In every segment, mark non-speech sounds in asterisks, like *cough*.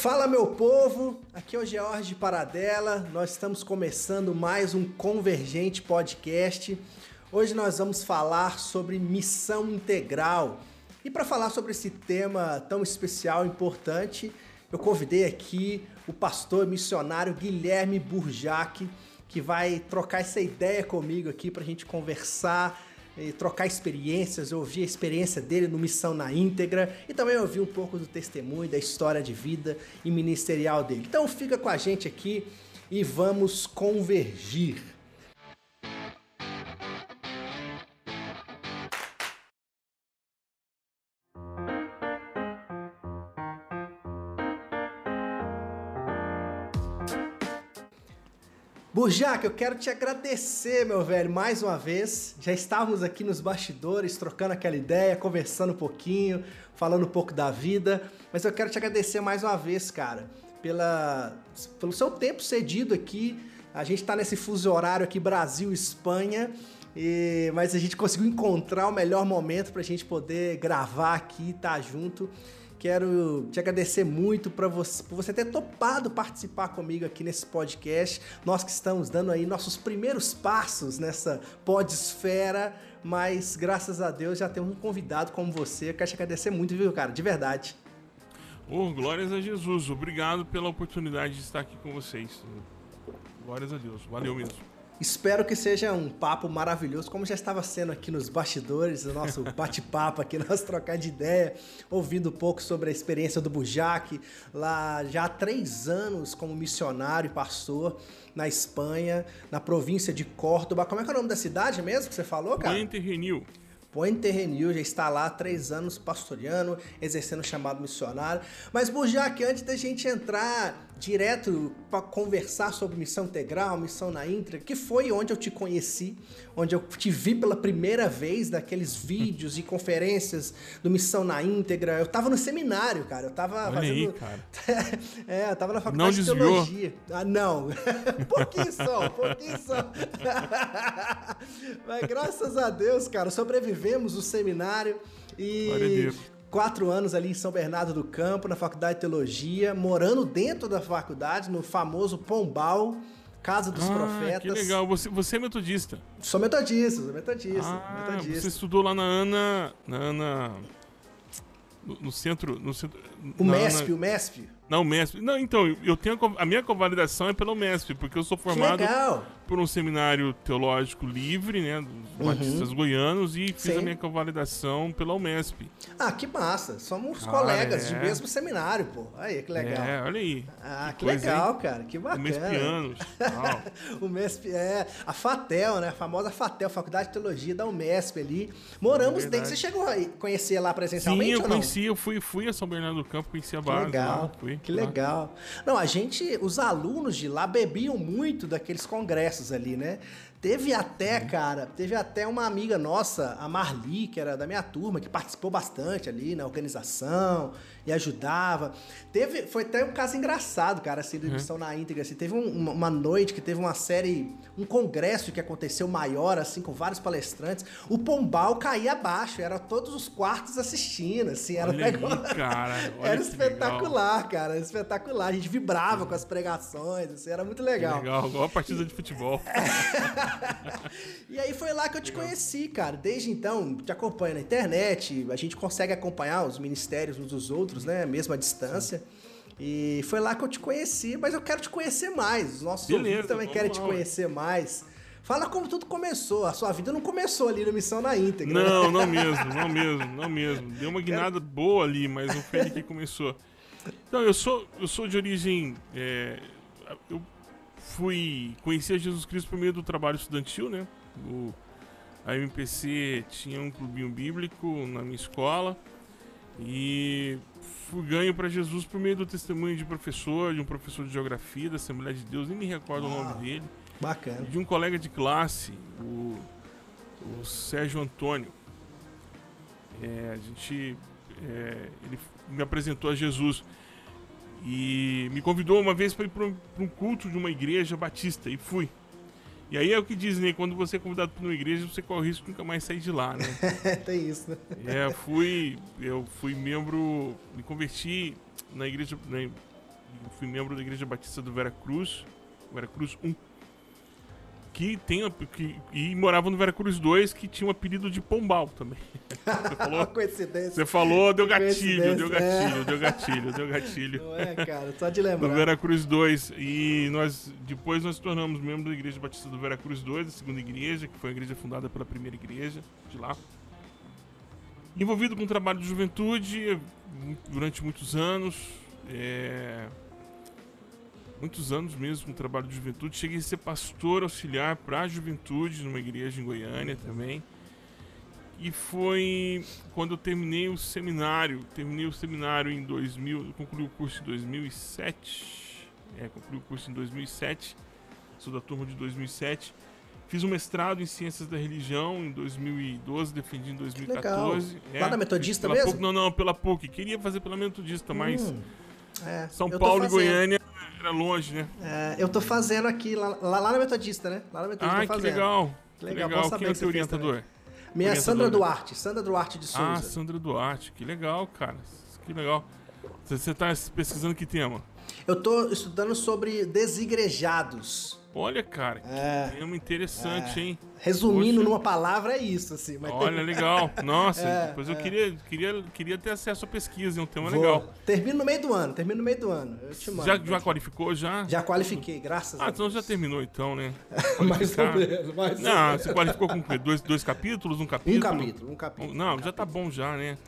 Fala meu povo, aqui é o George Paradela. Nós estamos começando mais um Convergente Podcast. Hoje nós vamos falar sobre missão integral. E para falar sobre esse tema tão especial e importante, eu convidei aqui o pastor missionário Guilherme Burjac, que vai trocar essa ideia comigo aqui para a gente conversar trocar experiências, ouvir a experiência dele no Missão na íntegra e também ouvir um pouco do testemunho, da história de vida e ministerial dele. Então fica com a gente aqui e vamos convergir. Burjac, eu quero te agradecer, meu velho, mais uma vez. Já estávamos aqui nos bastidores, trocando aquela ideia, conversando um pouquinho, falando um pouco da vida, mas eu quero te agradecer mais uma vez, cara, pela, pelo seu tempo cedido aqui. A gente está nesse fuso horário aqui, Brasil-Espanha, e, mas a gente conseguiu encontrar o melhor momento para a gente poder gravar aqui, estar tá junto. Quero te agradecer muito pra você, por você ter topado participar comigo aqui nesse podcast. Nós que estamos dando aí nossos primeiros passos nessa podesfera, mas graças a Deus já temos um convidado como você. Eu quero te agradecer muito, viu, cara? De verdade. Oh, glórias a Jesus. Obrigado pela oportunidade de estar aqui com vocês. Glórias a Deus. Valeu mesmo. Espero que seja um papo maravilhoso, como já estava sendo aqui nos bastidores, o nosso *laughs* bate-papo aqui, nós trocar de ideia, ouvindo um pouco sobre a experiência do Bujac, lá já há três anos como missionário e pastor na Espanha, na província de Córdoba. Como é que é o nome da cidade mesmo que você falou, cara? Puente Renil. Puente Renil já está lá há três anos pastoreando, exercendo o chamado missionário. Mas, Bujac, antes da gente entrar direto para conversar sobre missão integral, missão na intra, que foi onde eu te conheci, onde eu te vi pela primeira vez daqueles *laughs* vídeos e conferências do Missão na Íntegra. Eu tava no seminário, cara. Eu tava Olha fazendo. Aí, cara. *laughs* é, eu tava na faculdade não de teologia. Ah, não. *laughs* pouquinho só, pouquinho só. Mas graças a Deus, cara, sobrevivemos o seminário e quatro anos ali em São Bernardo do Campo, na Faculdade de Teologia, morando dentro da faculdade, no famoso Pombal, Casa dos ah, Profetas. Que legal, você, você é metodista? Sou metodista, sou metodista, ah, metodista. Você estudou lá na Ana. Na Ana. No, no centro. No centro o MESP, Ana... o MESP. Não, o MESP. Não, então, eu tenho a, a minha convalidação é pelo MESP, porque eu sou formado por um seminário teológico livre, né, dos uhum. batistas goianos e fiz Sim. a minha convalidação pela UMESP. Ah, que massa. Somos ah, colegas é. de mesmo seminário, pô. Aí, que legal. É, olha aí. Ah, que, que legal, aí. cara. Que bacana. UMESPianos. *laughs* o MESP, é. A FATEL, né, a famosa FATEL, Faculdade de Teologia da UMESP ali. Moramos é dentro. Você chegou a conhecer lá presencialmente Sim, eu conheci. Eu fui, fui a São Bernardo do Campo, conheci a base legal. lá. Fui, que legal. Não, a gente, os alunos de lá bebiam muito daqueles congressos ali, né? Teve até, cara, teve até uma amiga nossa, a Marli, que era da minha turma, que participou bastante ali na organização e ajudava. Teve, foi até um caso engraçado, cara, assim, de missão uhum. na íntegra. Assim, teve um, uma, noite que teve uma série, um congresso que aconteceu maior, assim, com vários palestrantes. O Pombal caía abaixo, era todos os quartos assistindo, assim, era olha negócio... Aí, *laughs* cara, era espetacular, legal. cara, era espetacular. A gente vibrava com as pregações, assim, era muito legal. Que legal, igual a partida de futebol. *laughs* *laughs* e aí foi lá que eu te conheci, cara. Desde então, te acompanho na internet, a gente consegue acompanhar os ministérios uns dos outros, né? Mesmo à distância. E foi lá que eu te conheci, mas eu quero te conhecer mais. Os nossos Beleza, também querem te conhecer mais. Fala como tudo começou. A sua vida não começou ali no Missão na íntegra. Não, né? não mesmo, não mesmo, não mesmo. Deu uma guinada boa ali, mas não foi ali que começou. Então, eu sou, eu sou de origem. É, eu fui conhecer Jesus Cristo por meio do trabalho estudantil, né? O, a MPC tinha um clubinho bíblico na minha escola e fui ganho para Jesus por meio do testemunho de professor, de um professor de geografia da Assembleia de Deus, nem me recordo o nome dele. Bacana. De um colega de classe, o, o Sérgio Antônio. É, a gente, é, ele me apresentou a Jesus. E me convidou uma vez para ir para um culto de uma igreja batista e fui. E aí é o que dizem, né? Quando você é convidado para uma igreja, você corre o risco de nunca mais sair de lá, né? *laughs* Tem isso, né? É, fui, eu fui membro, me converti na igreja, na, fui membro da Igreja Batista do Vera Cruz, Vera Cruz 1 que tem que, e morava no Veracruz 2, que tinha um apelido de Pombal também. *laughs* Você falou, *laughs* Coincidência. Você falou, deu gatilho, deu gatilho, é. deu gatilho, deu gatilho. Não é, cara, só de lembrar. No Veracruz 2. E nós, depois nós tornamos membro da Igreja Batista do Veracruz 2, a segunda igreja, que foi a igreja fundada pela primeira igreja de lá. Envolvido com o trabalho de juventude durante muitos anos. É, muitos anos mesmo com trabalho de juventude. Cheguei a ser pastor auxiliar para a juventude numa igreja em Goiânia também. E foi quando eu terminei o seminário. Terminei o seminário em 2000, concluí o curso em 2007. É, concluí o curso em 2007. Sou da turma de 2007. Fiz um mestrado em Ciências da Religião em 2012, defendi em 2014. É, Lá na Metodista mesmo? PUC, não, não, pela PUC. Queria fazer pela Metodista, mas hum, é, São Paulo e Goiânia era longe, né? É, eu tô fazendo aqui, lá, lá, na Metodista, né? Lá na Metodista ah, que legal. Que legal. legal. Quem é o teu orientador? Minha orientador. Sandra Duarte, Sandra Duarte de Souza. Ah, Sandra Duarte, que legal, cara. Que legal. Você tá pesquisando que tema? Eu tô estudando sobre desigrejados. Olha, cara, que é, tema interessante, é. hein? Resumindo Poxa. numa palavra, é isso, assim. Olha, tem... legal. *laughs* Nossa, é, depois eu é. queria, queria, queria ter acesso à pesquisa, é um tema Vou. legal. Termino no meio do ano, termino no meio do ano. Eu te mando, já, já qualificou, já? Já qualifiquei, graças ah, a Deus. Ah, então já terminou então, né? *laughs* mais ou menos, mais Não, você qualificou com dois, dois capítulos, um capítulo? Um capítulo, um capítulo. Não, um já tá bom já, né?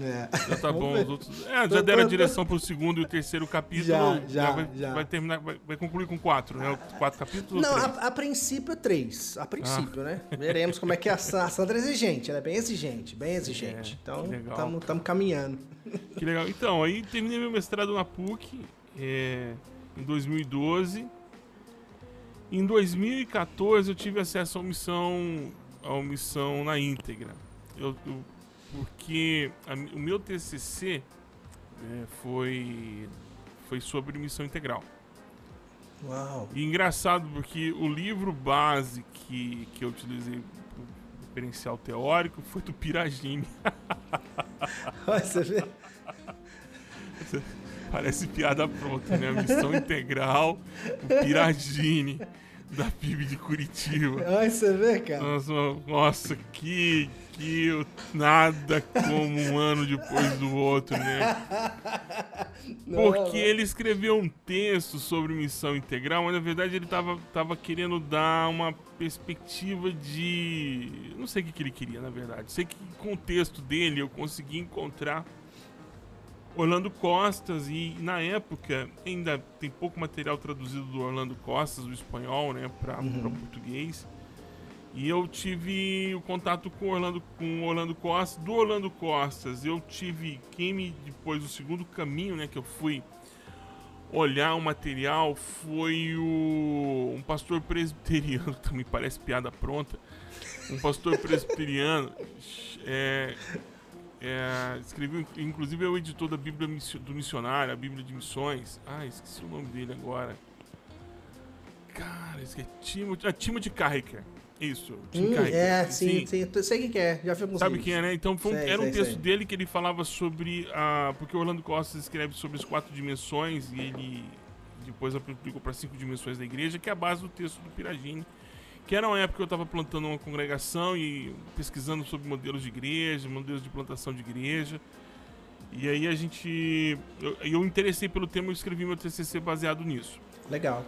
É. Já tá bom. Os outros... É, já deram a direção pro segundo e o terceiro capítulo. Já, já, já vai, já. vai, terminar, vai, vai, concluir com quatro, né? Quatro capítulos? Não, a, a, princípio é três. A princípio, ah. né? Veremos como é que é a, a Sandra é exigente. Ela é bem exigente, bem exigente. É, então, estamos caminhando. Que legal. Então, aí terminei meu mestrado na PUC é, em 2012. Em 2014 eu tive acesso à missão, à missão na íntegra. Eu, eu porque a, o meu TCC é, foi, foi sobre missão integral. Uau! E engraçado porque o livro base que, que eu utilizei para referencial teórico foi do Piragini. *laughs* Você vê? *laughs* Parece piada pronta, né? Missão integral, o Piragini da PIB de Curitiba. Ai, você vê, cara? Nossa, nossa que, que nada como um ano depois do outro, né? Porque ele escreveu um texto sobre missão integral, mas na verdade ele estava tava querendo dar uma perspectiva de. Não sei o que, que ele queria, na verdade. Sei que com o texto dele eu consegui encontrar Orlando Costas e na época ainda tem pouco material traduzido do Orlando Costas do espanhol, né, para uhum. português. E eu tive o contato com Orlando com Orlando Costas, do Orlando Costas. Eu tive quem me depois o segundo caminho, né, que eu fui olhar o material foi o um pastor presbiteriano, *laughs* também parece piada pronta. Um pastor presbiteriano *laughs* é, é, escreveu, inclusive é o editor da Bíblia do Missionário, a Bíblia de Missões. Ah, esqueci o nome dele agora. Cara, esse é Timothy, ah, Timothy Carricker. Isso, Tim hum, Carricker. É, sim, sim, sim. Sei quem é, já vi Sabe quem é, né? Então sei, era um sei, texto sei. dele que ele falava sobre. a porque o Orlando Costa escreve sobre as quatro dimensões e ele depois aplicou para cinco dimensões da igreja, que é a base do texto do Piragini que era uma época que eu estava plantando uma congregação e pesquisando sobre modelos de igreja, modelos de plantação de igreja. E aí a gente. Eu, eu interessei pelo tema e escrevi meu TCC baseado nisso. Legal.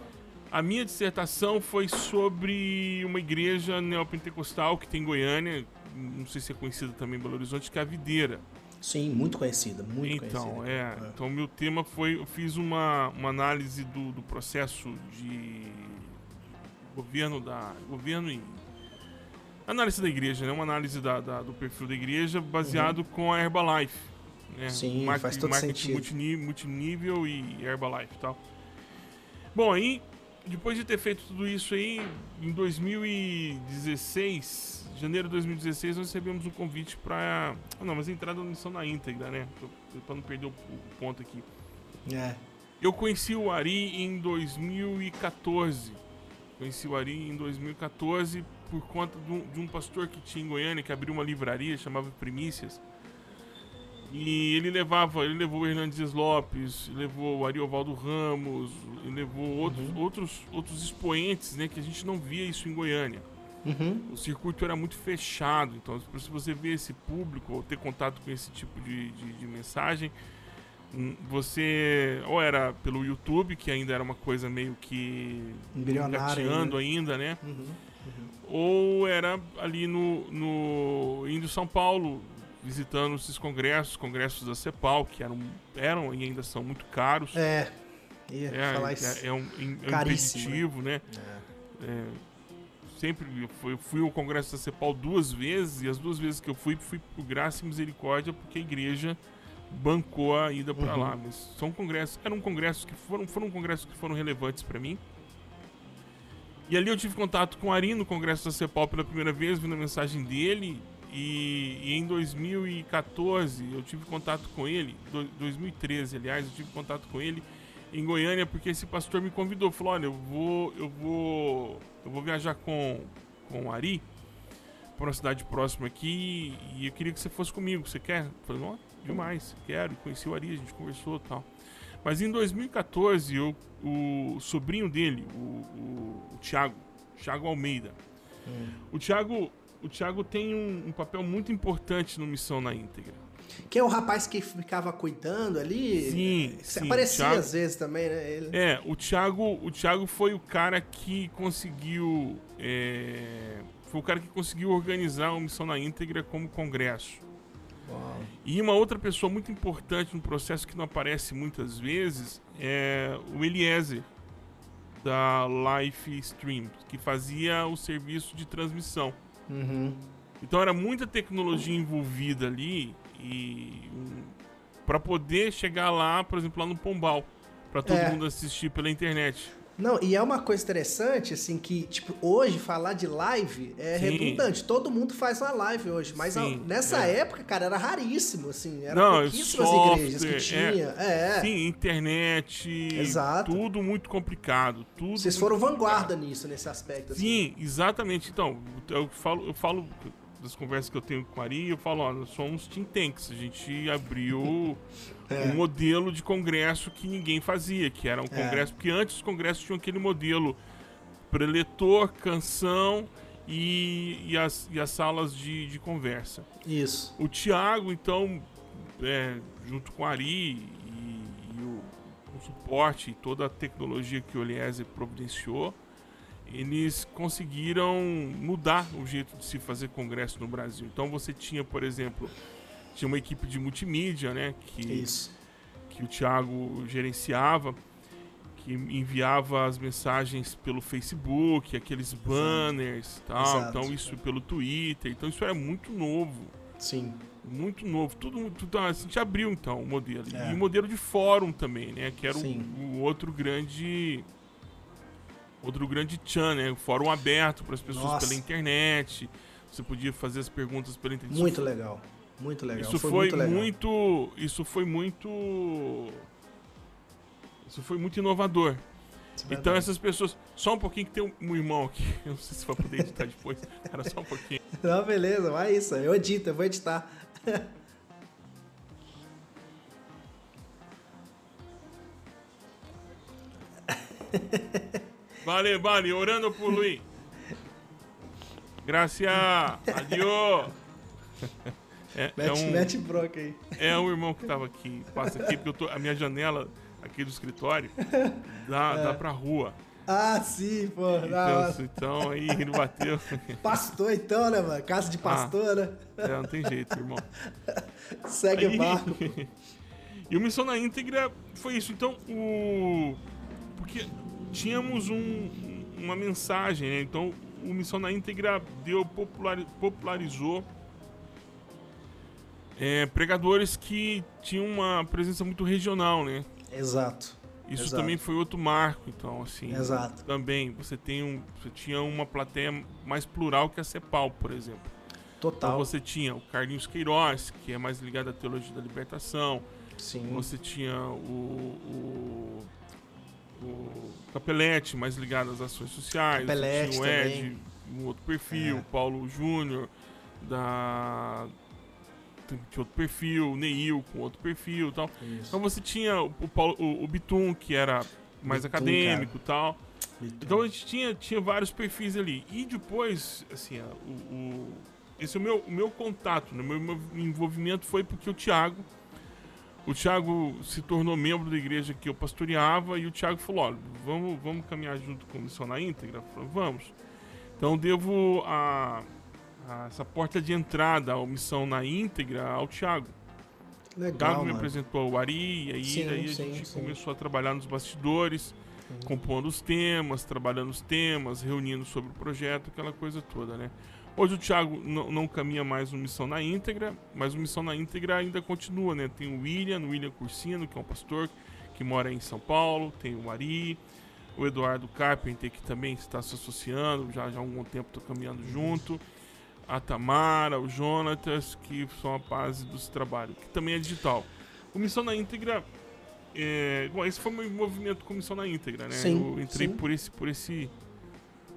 A minha dissertação foi sobre uma igreja neopentecostal que tem em Goiânia, não sei se é conhecida também em Belo Horizonte, que é a Videira. Sim, muito conhecida, muito então, conhecida. É, é. Então, meu tema foi, eu fiz uma, uma análise do, do processo de governo da governo em análise da igreja, né? Uma análise da, da do perfil da igreja baseado uhum. com a Herbalife. Né? Sim, marketing, faz todo marketing sentido. Multinível, multinível e Herbalife e tal. Bom, aí depois de ter feito tudo isso aí, em 2016, janeiro de 2016, nós recebemos um convite para. Ah, não, mas a entrada na missão na íntegra, né? Para não perder o, o, ponto aqui. É. Eu conheci o Ari em 2014 Conheci o Ari em 2014 por conta de um, de um, pastor que tinha em Goiânia, que abriu uma livraria, chamava Primícias. E ele levava, ele levou o Hernandes Lopes, levou o Ariovaldo Ramos, levou outros, uhum. outros, outros expoentes, né, que a gente não via isso em Goiânia. Uhum. O circuito era muito fechado, então se você ver esse público ou ter contato com esse tipo de, de, de mensagem, hum, você ou era pelo YouTube, que ainda era uma coisa meio que engateando ainda, né? Uhum. Uhum. Ou era ali no, no indo São Paulo, visitando esses congressos, congressos da CEPAL, que eram, eram e ainda são muito caros. É, ia é, falar isso. É, é um, é um impeditivo, né? É. É, sempre fui, fui ao congresso da CEPAL duas vezes, e as duas vezes que eu fui, fui por graça e misericórdia, porque a igreja bancou a ida para uhum. lá. Mas são congressos, eram congressos que foram, foram congressos que foram relevantes para mim. E ali eu tive contato com o Ari no congresso da CEPAL pela primeira vez, vendo a mensagem dele. E, e, em 2014 eu tive contato com ele, do, 2013 aliás, eu tive contato com ele em Goiânia porque esse pastor me convidou, falou: "Olha, eu vou eu vou eu vou viajar com com o Ari para uma cidade próxima aqui e eu queria que você fosse comigo. Você quer?" Eu falei: "Não, demais, quero". E conheci o Ari, a gente conversou, tal. Mas em 2014, eu, o sobrinho dele, o, o, o Thiago, Thiago Almeida. Hum. O Thiago o Thiago tem um, um, papel muito importante no Missão na íntegra. Que é o rapaz que ficava cuidando ali. Sim. sim aparecia Thiago, às vezes também, né? Ele... É, o Thiago, o Thiago foi o cara que conseguiu. É, foi o cara que conseguiu organizar a Missão na íntegra como congresso. Uau. E uma outra pessoa muito importante no processo que não aparece muitas vezes é o Eliezer, da Life Stream, que fazia o serviço de transmissão. Uhum. Então era muita tecnologia envolvida ali e para poder chegar lá, por exemplo, lá no Pombal, para todo é. mundo assistir pela internet. Não, e é uma coisa interessante, assim, que, tipo, hoje falar de live é Sim. redundante. Todo mundo faz uma live hoje. Mas Sim, nessa é. época, cara, era raríssimo, assim. Era Não, pouquíssimas software, igrejas que tinha. É. é. Sim, internet. Exato. Tudo muito complicado. Tudo Vocês foram vanguarda nisso, nesse aspecto. Assim. Sim, exatamente. Então, eu falo, eu falo das conversas que eu tenho com a Ari, eu falo, ó, nós somos think tanks. A gente abriu *laughs* é. um modelo de congresso que ninguém fazia, que era um é. congresso, porque antes os congressos tinham aquele modelo preletor, canção e, e, as, e as salas de, de conversa. Isso. O Tiago, então, é, junto com a Ari e, e o, o, suporte e toda a tecnologia que o Eliezer providenciou, eles conseguiram mudar o jeito de se fazer congresso no Brasil. Então você tinha, por exemplo, tinha uma equipe de multimídia, né? Que, Isso. que o Thiago gerenciava, que enviava as mensagens pelo Facebook, aqueles banners tal. Exato. Então isso pelo Twitter. Então isso era muito novo. Sim. Muito novo. Tudo, tudo a gente abriu então o modelo. É. E o modelo de fórum também, né? Que era o, o outro grande outro grande chan, né? O fórum aberto para as pessoas Nossa. pela internet. Você podia fazer as perguntas pela internet. Muito legal. Muito legal. Isso foi, foi muito, muito, Isso foi muito. Isso foi muito inovador. É então essas pessoas. Só um pouquinho que tem um, irmão aqui. *laughs* Eu não sei se vai poder editar depois. Era só um pouquinho. *laughs* Não, beleza, vai isso. Eu edito, eu vou editar. *laughs* Vale, vale, orando por Luiz. Gracias. Adiós. É, mete, é um, mete bronca aí. É um irmão que tava aqui, passa aqui, porque eu tô, a minha janela aqui do escritório dá, *laughs* é. dá pra rua. Ah, sim, pô. Então, então aí ele bateu. *laughs* Pastor, então, né, mano? Casa de pastor, ah, né? É, não tem jeito, irmão. *laughs* Segue aí, o barco. e o Missão na íntegra foi isso. Então, o. Porque tínhamos um, uma mensagem, né? Então, o Missão na íntegra deu, popular, popularizou é, pregadores que tinham uma presença muito regional, né? Exato. Isso Exato. também foi outro marco, então, assim. Exato. Também, você tem um, você tinha uma plateia mais plural que a CEPAL, por exemplo. Total. Então você tinha o Carlinhos Queiroz, que é mais ligado à teologia da libertação. Sim. Você tinha o, o, o Capelete, mais ligado às ações sociais. Capelete o Ed, um outro perfil, é. Paulo Júnior, da tinha outro perfil, o Neil com outro perfil e tal. Isso. Então você tinha o, Paulo, o, o Bitum, que era mais Bitum, acadêmico e tal. Bitum. Então a gente tinha, tinha vários perfis ali. E depois, assim, o, o esse é o meu, o meu contato, né? o meu envolvimento foi porque o Thiago o Thiago se tornou membro da igreja que eu pastoreava e o Thiago falou: olha, vamos, vamos caminhar junto com a missão na íntegra? Eu falei, vamos. Então devo a, a, essa porta de entrada à missão na íntegra ao Thiago. Legal, o Thiago me apresentou o Ari, e aí, sim, aí a sim, gente sim. começou a trabalhar nos bastidores, compondo os temas, trabalhando os temas, reunindo sobre o projeto, aquela coisa toda, né? Hoje o Thiago não, caminha mais no Missão na Íntegra, mas o Missão na Íntegra ainda continua, né? Tem o William, o William Cursino, que é um pastor que mora em São Paulo, tem o Ari, o Eduardo Carpenter, que também está se associando, já, já há algum tempo estou caminhando junto, a Tamara, o Jonatas, que são a base dos trabalhos, que também é digital. O Missão na Íntegra, é, bom, esse foi o meu movimento com Missão na Íntegra, né? Sim, eu entrei sim. por esse, por esse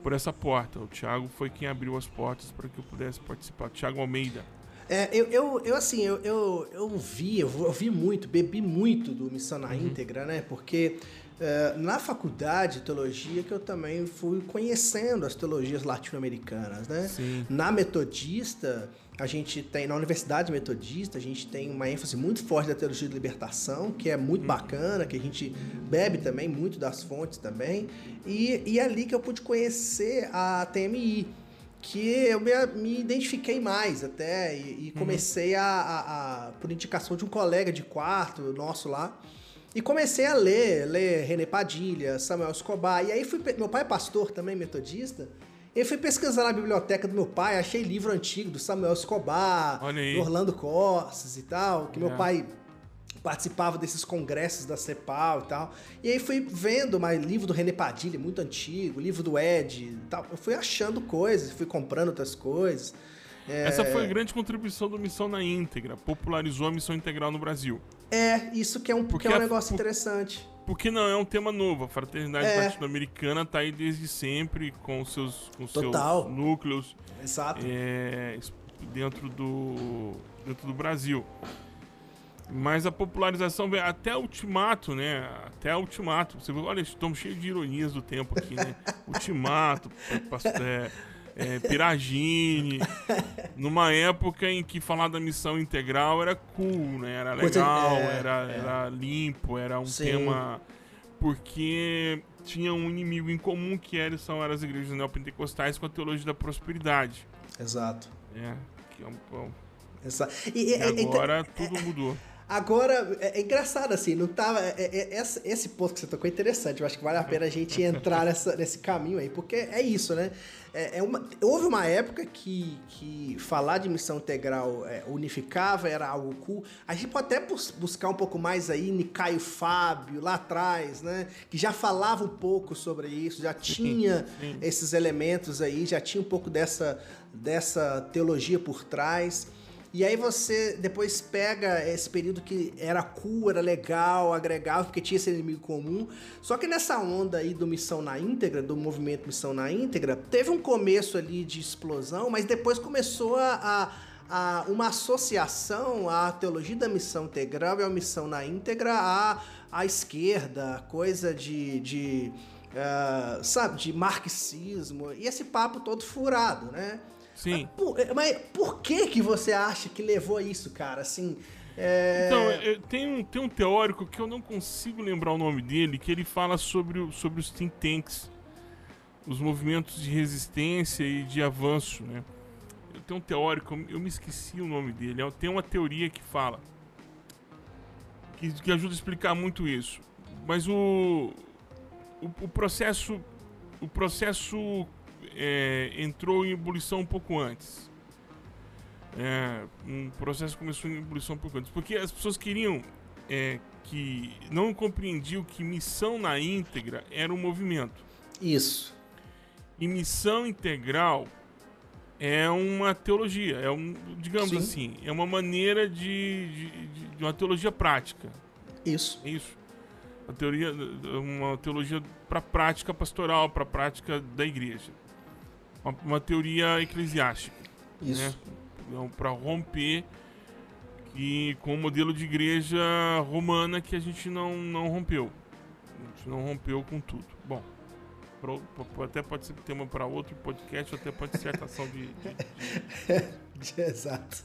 por essa porta. O Thiago foi quem abriu as portas para que eu pudesse participar. Thiago Almeida. É, eu, eu, eu assim, eu, eu, eu vi, eu vi muito, bebi muito do Missão na uhum. Íntegra, né? Porque uh, na faculdade de teologia que eu também fui conhecendo as teologias latino-americanas, né? Sim. Na metodista, a gente tem, na Universidade Metodista, a gente tem uma ênfase muito forte da teologia de libertação, que é muito uhum. bacana, que a gente bebe também muito das fontes também. E, e é ali que eu pude conhecer a TMI, que eu me, me identifiquei mais até, e, e uhum. comecei uhum. a, a, a, por indicação de um colega de quarto nosso lá, e comecei a ler, ler René Padilha, Samuel Escobar, e aí fui, meu pai é pastor também, metodista, eu fui pesquisar na biblioteca do meu pai, achei livro antigo do Samuel Escobar, do Orlando Costas e tal, que é. meu pai participava desses congressos da CEPAL e tal. E aí fui vendo mais livro do René Padilha, muito antigo, livro do Ed e tal. Eu fui achando coisas, fui comprando outras coisas. É... Essa foi a grande contribuição do Missão na Íntegra, popularizou a missão integral no Brasil. É, isso que é um, Porque que é um negócio interessante. Porque não é um tema novo. A fraternidade é. latino-americana está aí desde sempre com seus, com Total. seus núcleos Exato. É, dentro, do, dentro do Brasil. Mas a popularização vem até Ultimato, né? Até Ultimato. Você vê, olha, estamos cheios de ironias do tempo aqui, né? *laughs* Ultimato, é, é, Piragine. *laughs* numa época em que falar da missão integral era cool, né? Era legal, é, era, é. era limpo, era um Sim. tema. Porque tinha um inimigo em comum que era, são as igrejas neopentecostais com a teologia da prosperidade. Exato. É, que é um. Bom. Exato. E, e, e agora tudo mudou. Agora, é, é, engraçado assim, não tava. É, é, é esse, ponto que você tocou é interessante. Eu acho que vale a pena a gente entrar nessa, nesse caminho aí, porque é isso, né? É, é uma, houve uma época que, que falar de missão integral unificava, era algo cool. A gente pode até bus buscar um pouco mais aí, Nicaio Fábio, lá atrás, né? Que já falava um pouco sobre isso, já tinha esses elementos aí, já tinha um pouco dessa, dessa teologia por trás. E aí você depois pega esse período que era cool, era legal, agregava, porque tinha esse inimigo comum. Só que nessa onda aí do Missão na Íntegra, do movimento Missão na Íntegra, teve um começo ali de explosão, mas depois começou a, a, a uma associação à teologia da missão integral e à missão na íntegra à, à esquerda, coisa de, de uh, sabe, de marxismo, e esse papo todo furado, né? Sim. Mas por, é, mas por que que você acha que levou a isso, cara? Assim. É... Então, tem um, tem um teórico que eu não consigo lembrar o nome dele, que ele fala sobre, sobre os think tanks, os movimentos de resistência e de avanço, né? Tenho um teórico, eu me esqueci o nome dele, tem uma teoria que fala, que, que ajuda a explicar muito isso. Mas o, o, o processo, o processo é, entrou em ebulição um pouco antes. É, um processo começou em ebulição um pouco antes. Porque as pessoas queriam é, que. não compreendiam que missão na íntegra era um movimento. Isso. E missão integral é uma teologia, é um, digamos Sim. assim, é uma maneira de, de, de, uma teologia prática. Isso. É isso. Uma teoria, uma teologia para prática pastoral, para prática da igreja uma, uma teoria eclesiástica. Isso. Né? Então, para romper E com o modelo de igreja romana que a gente não, não rompeu. A gente não rompeu com tudo. Bom, pro, até pode ser tema para outro podcast, até pode ser dissertação de, de, de... *laughs* Exato.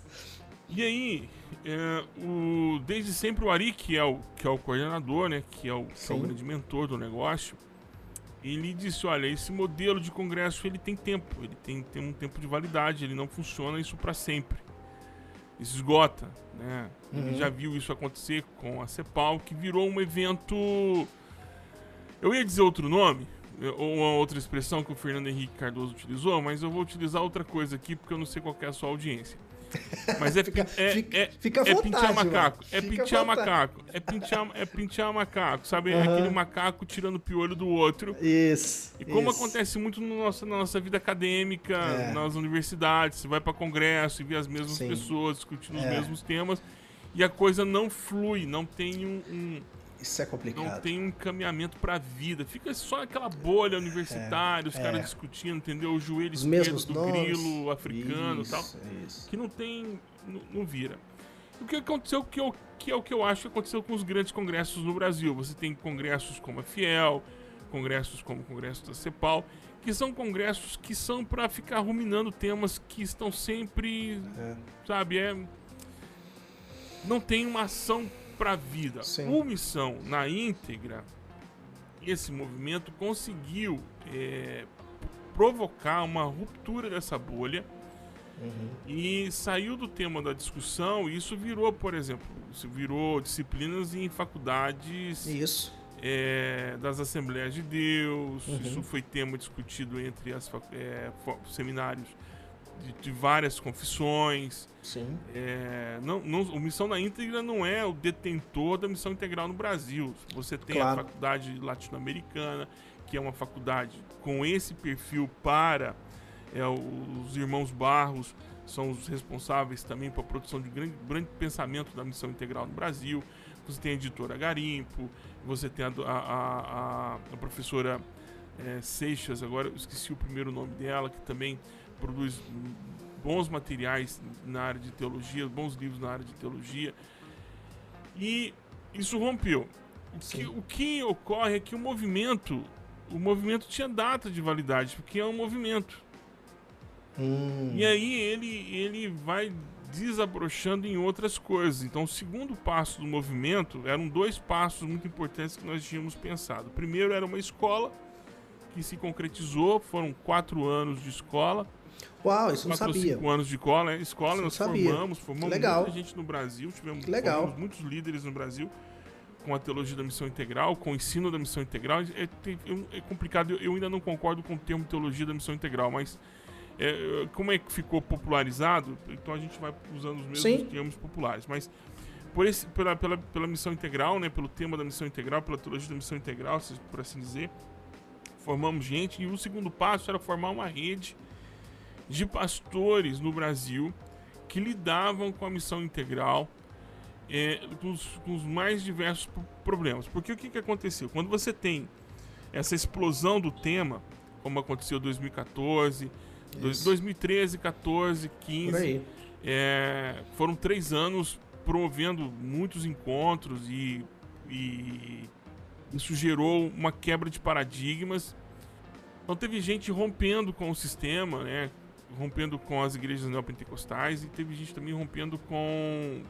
E aí, é, o, desde sempre o Ari, que é o, que é o coordenador, né, que é o, que é o grande mentor do negócio, ele disse, olha, esse modelo de congresso ele tem tempo, ele tem, tem um tempo de validade, ele não funciona isso para sempre. Isso esgota, né? Uhum. Ele já viu isso acontecer com a CEPAL, que virou um evento... Eu ia dizer outro nome, ou uma outra expressão que o Fernando Henrique Cardoso utilizou, mas eu vou utilizar outra coisa aqui porque eu não sei qual é a sua audiência. Mas é, fica, é, fica, é, fica é pinchar macaco. É pinchar macaco. É pinchar, é pinchar macaco. Sabe? Uhum. É aquele macaco tirando o piolho do outro. Isso. E como isso. acontece muito no nosso, na nossa vida acadêmica, é. nas universidades, você vai para congresso e vê as mesmas Sim. pessoas discutindo os é. mesmos temas. E a coisa não flui, não tem um, um isso é complicado. Não tem um encaminhamento pra vida. Fica só aquela bolha universitária, é, os caras é. discutindo, entendeu? O joelho os esquerdo do nomes. grilo africano e tal. Isso. Que não tem. Não, não vira. O que aconteceu, que, eu, que é o que eu acho que aconteceu com os grandes congressos no Brasil. Você tem congressos como a Fiel, congressos como o Congresso da CEPAL, que são congressos que são para ficar ruminando temas que estão sempre. É. Sabe? É, não tem uma ação para a vida. Sim. Missão na íntegra, esse movimento conseguiu é, provocar uma ruptura dessa bolha uhum. e saiu do tema da discussão. E isso virou, por exemplo, isso virou disciplinas em faculdades. Isso. É, das Assembleias de Deus, uhum. isso foi tema discutido entre as é, seminários de, de várias confissões. Sim. É, não, não, o Missão na Íntegra não é o detentor da missão integral no Brasil. Você tem claro. a faculdade latino-americana, que é uma faculdade com esse perfil para é, os irmãos Barros, são os responsáveis também para a produção de grande, grande pensamento da missão integral no Brasil. Você tem a editora Garimpo, você tem a, a, a, a professora é, Seixas, agora eu esqueci o primeiro nome dela, que também produz bons materiais na área de teologia, bons livros na área de teologia. E isso rompeu. O que, o que, ocorre é que o movimento, o movimento tinha data de validade, porque é um movimento. Hum. E aí ele, ele vai desabrochando em outras coisas. Então, o segundo passo do movimento eram dois passos muito importantes que nós tínhamos pensado. O primeiro era uma escola que se concretizou, foram quatro anos de escola. Uau, isso não sabia. Cinco anos de escola, né? escola nós sabia. formamos, formamos Legal. muita gente no Brasil, tivemos Legal. muitos líderes no Brasil com a teologia da missão integral, com o ensino da missão integral. É, é, é complicado, eu, eu, ainda não concordo com o termo teologia da missão integral, mas é, como é que ficou popularizado, então a gente vai usando os mesmos Sim. termos populares. Mas por esse, pela, pela, pela missão integral, né, pelo tema da missão integral, pela teologia da missão integral, por assim dizer, formamos gente. E o segundo passo era formar uma rede de pastores no Brasil que lidavam com a missão integral, é, com, os, com, os, mais diversos problemas. Porque o que, que aconteceu? Quando você tem essa explosão do tema, como aconteceu em 2014, Isso. 2013, 14, 15, é, foram três anos promovendo muitos encontros e, e isso gerou uma quebra de paradigmas. Então teve gente rompendo com o sistema, né? Rompendo com as igrejas neopentecostais e teve gente também rompendo com,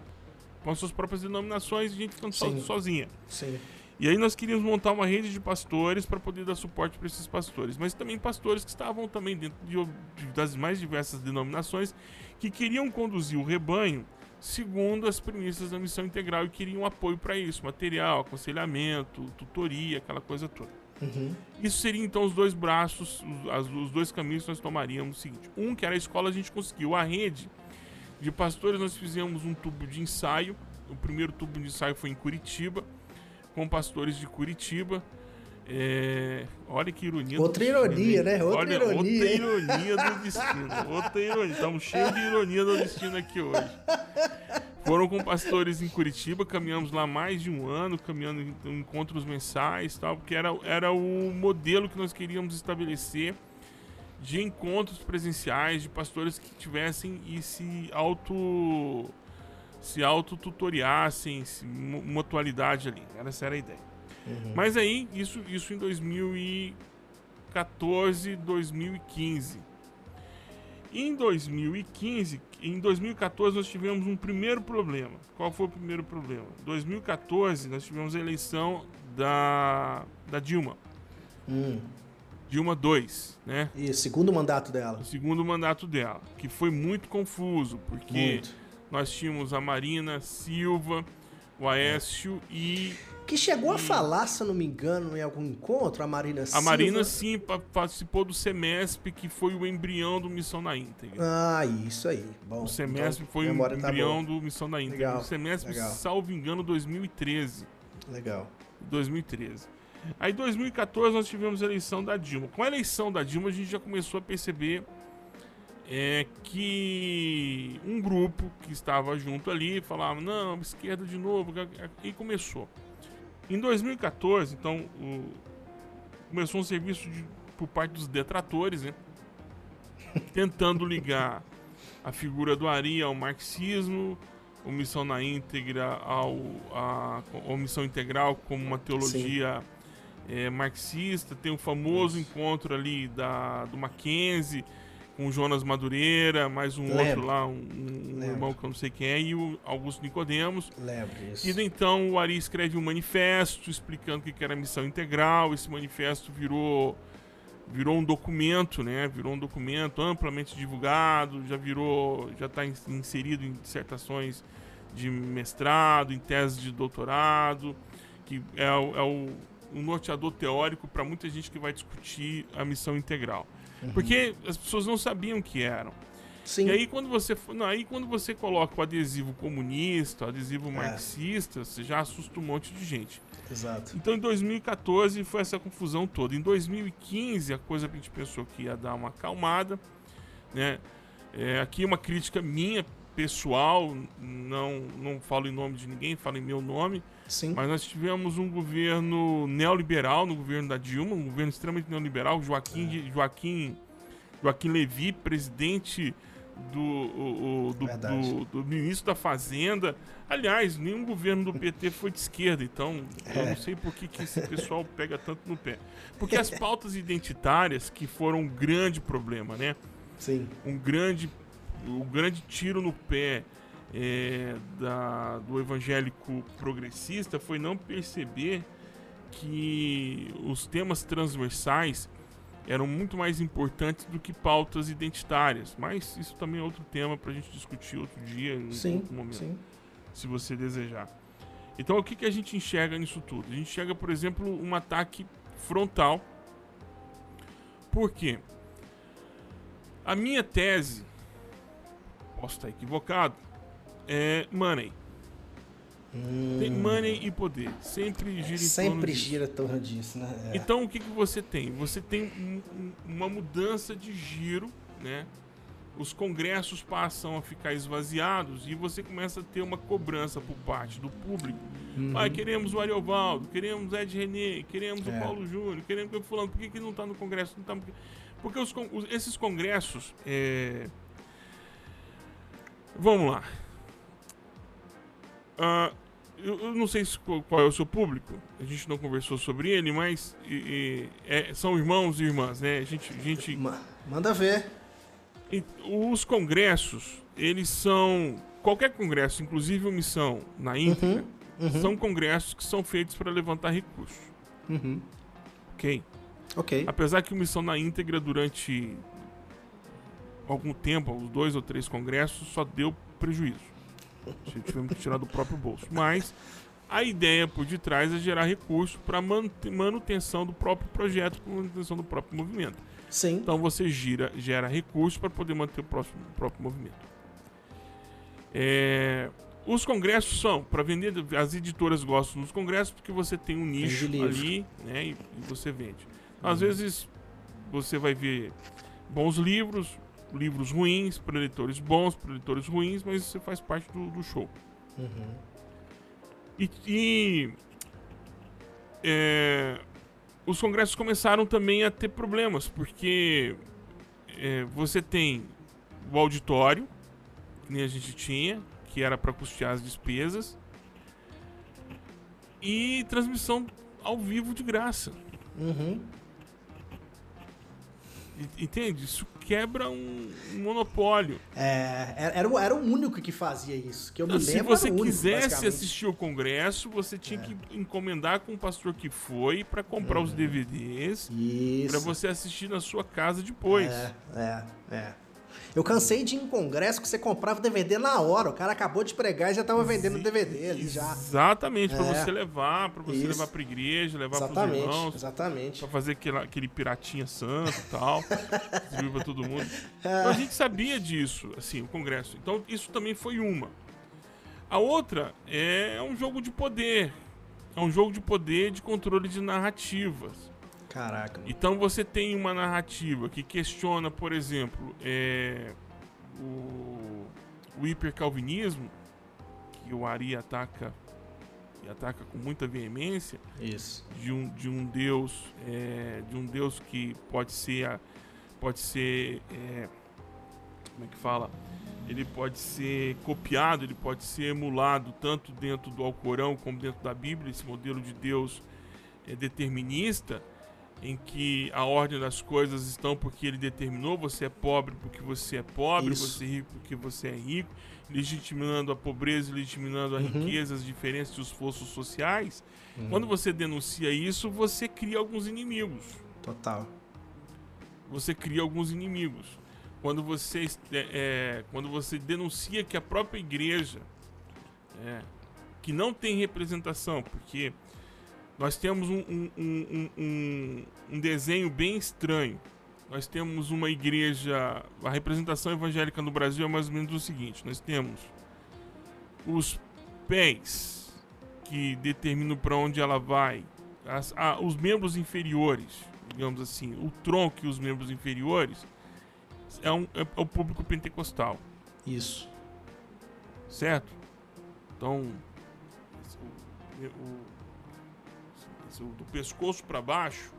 com as suas próprias denominações e gente ficando so, sozinha. Sim. E aí nós queríamos montar uma rede de pastores para poder dar suporte para esses pastores, mas também pastores que estavam também dentro de, de, das mais diversas denominações que queriam conduzir o rebanho segundo as premissas da missão integral e queriam apoio para isso, material, aconselhamento, tutoria, aquela coisa toda. Uhum. Isso seria então os dois braços, os, os dois caminhos que nós tomaríamos. O seguinte: um que era a escola, a gente conseguiu. A rede de pastores, nós fizemos um tubo de ensaio. O primeiro tubo de ensaio foi em Curitiba, com pastores de Curitiba. É... Olha que ironia. Outra ironia, né? Outra Olha, ironia. Outra ironia do destino. Outra ironia. Estamos cheios de ironia do destino aqui hoje. Foram com pastores em Curitiba, caminhamos lá mais de um ano, caminhando em encontros mensais, tal, porque era, era o modelo que nós queríamos estabelecer de encontros presenciais de pastores que tivessem esse auto se autotutoriassem, se, uma atualidade ali. Essa era a ideia. Uhum. Mas aí, isso, isso em 2014, 2015. Em 2015, em 2014 nós tivemos um primeiro problema. Qual foi o primeiro problema? Em 2014 nós tivemos a eleição da, da Dilma. Hum. Dilma 2, né? E segundo mandato dela. O segundo mandato dela, que foi muito confuso, porque muito. nós tínhamos a Marina Silva, o Aécio e que chegou e... a falar, se eu não me engano, em algum encontro, a Marina Silva. A Marina, sim, participou do SEMESP, que foi o embrião do Missão na Íntegra. Ah, isso aí. Bom, o SEMESP então, foi o tá embrião tá do Missão na Íntegra. Legal, o SEMESP, legal. salvo engano, 2013. Legal. 2013. Aí, em 2014, nós tivemos a eleição da Dilma. Com a eleição da Dilma, a gente já começou a perceber é, que um grupo que estava junto ali falava: não, esquerda de novo. E começou. Em 2014, então, o, começou um serviço de, por parte dos detratores, né? *laughs* tentando ligar a figura do Ari ao marxismo, a missão na íntegra ao a, a missão integral como uma teologia é, marxista. Tem o famoso Isso. encontro ali da, do Mackenzie com o Jonas Madureira, mais um Lembro. outro lá, um, um irmão que eu não sei quem é, e o Augusto Nicodemos. Lembro isso. E então o Ari escreve um manifesto explicando o que era a missão integral. Esse manifesto virou virou um documento, né? Virou um documento amplamente divulgado, já virou, já está inserido em dissertações de mestrado, em teses de doutorado, que é, é o, um norteador teórico para muita gente que vai discutir a missão integral. Uhum. Porque as pessoas não sabiam o que eram. Sim. E aí quando você não, aí quando você coloca o adesivo comunista, o adesivo é. marxista, você já assusta um monte de gente. Exato. Então em 2014 foi essa confusão toda. Em 2015 a coisa que a gente pensou que ia dar uma acalmada, né? É, aqui uma crítica minha pessoal, não não falo em nome de ninguém, falo em meu nome. Sim. Mas nós tivemos um governo neoliberal no governo da Dilma, um governo extremamente neoliberal, Joaquim, é. Joaquim, Joaquim Levi, presidente do, o, do, do, do, ministro da Fazenda. Aliás, nenhum governo do PT foi de esquerda, então é. eu não sei por que, que esse pessoal pega tanto no pé. Porque as pautas identitárias que foram um grande problema, né? Sim. Um grande, um grande tiro no pé é, da, do evangélico progressista foi não perceber que os temas transversais eram muito mais importantes do que pautas identitárias. Mas isso também é outro tema para a gente discutir outro dia, em sim, outro momento, sim. se você desejar. Então, o que, que a gente enxerga nisso tudo? A gente enxerga, por exemplo, um ataque frontal. Por quê? A minha tese, posso estar equivocado, é money. Hum. Tem money e poder. Sempre gira em Sempre gira em torno disso, né? É. Então o que, que você tem? Você tem um, um, uma mudança de giro, né? Os congressos passam a ficar esvaziados e você começa a ter uma cobrança por parte do público. Uhum. Ah, queremos o Ariovaldo, queremos Ed René, queremos é. o Paulo Júnior, queremos o fulano. Por que, que não está no congresso? Não tá... Porque os, esses congressos. É... Vamos lá. Uh, eu, eu, não sei se, qual é o seu público, a gente não conversou sobre ele, mas e, e, é, são irmãos e irmãs, né? A gente, a gente... Manda ver. E, os congressos, eles são. Qualquer congresso, inclusive uma missão na íntegra, uhum, uhum. são congressos que são feitos para levantar recursos. Uhum. Ok? Ok. Apesar que missão na íntegra durante algum tempo, uns dois ou três congressos, só deu prejuízo. Tivemos que tirar do próprio bolso. Mas a ideia por detrás é gerar recursos para manutenção do próprio projeto, para manutenção do próprio movimento. Sim. Então você gira, gera recursos para poder manter o próximo, próprio movimento. É, os congressos são para vender. As editoras gostam dos congressos porque você tem um nicho ali né, e, e, você vende. Às uhum. vezes você vai ver bons livros, livros ruins, para leitores bons, para leitores ruins, mas você faz parte do, do show. Uhum. E, e é, os congressos começaram também a ter problemas, porque é, você tem o auditório, que nem a gente tinha, que era para custear as despesas. E transmissão ao vivo de graça. Uhum. Entende? Isso quebra um, um monopólio. É, era, o, era o único que fazia isso. Que eu me Se lembro, você o único, quisesse basicamente. assistir o congresso, você tinha É. que encomendar com o pastor que foi para comprar os DVDs Isso. para você assistir na sua casa depois. É, é, é. Eu cansei de ir em congresso que você comprava o DVD na hora. O cara acabou de pregar e já tava vendendo o DVD ali já. Exatamente, para É. você levar, para você Isso. levar para igreja, levar para Exatamente, irmãos, exatamente. para fazer aquele, aquele piratinha santo e tal, *laughs* distribuir para todo mundo. Então a gente sabia disso, assim, o congresso. Então isso também foi uma. A outra é um jogo de poder. É um jogo de poder de controle de narrativas. Caraca. Então você tem uma narrativa que questiona, por exemplo, é, o, o hipercalvinismo, que o Ari ataca e ataca com muita veemência, Isso. de um, de um Deus, é, de um Deus que pode ser, pode ser, é, como é que fala? Ele pode ser copiado, ele pode ser emulado tanto dentro do Alcorão como dentro da Bíblia, esse modelo de Deus é, determinista, em que a ordem das coisas estão porque ele determinou, você é pobre porque você é pobre, Isso. você é rico porque você é rico, legitimando a pobreza, legitimando a Uhum. riqueza, as diferenças e os fossos sociais. Quando você denuncia isso, você cria alguns inimigos. Total. Você cria alguns inimigos. Quando você, é, é, quando você denuncia que a própria igreja, é, que não tem representação, porque nós temos um, um- um- um- desenho bem estranho. Nós temos uma igreja. A representação evangélica no Brasil é mais ou menos o seguinte: nós temos os pés que determinam para onde ela vai, as- ah, os membros inferiores, digamos assim, o tronco e os membros inferiores, é, um- é o público pentecostal, Isso. certo? Então, o, o- do pescoço para baixo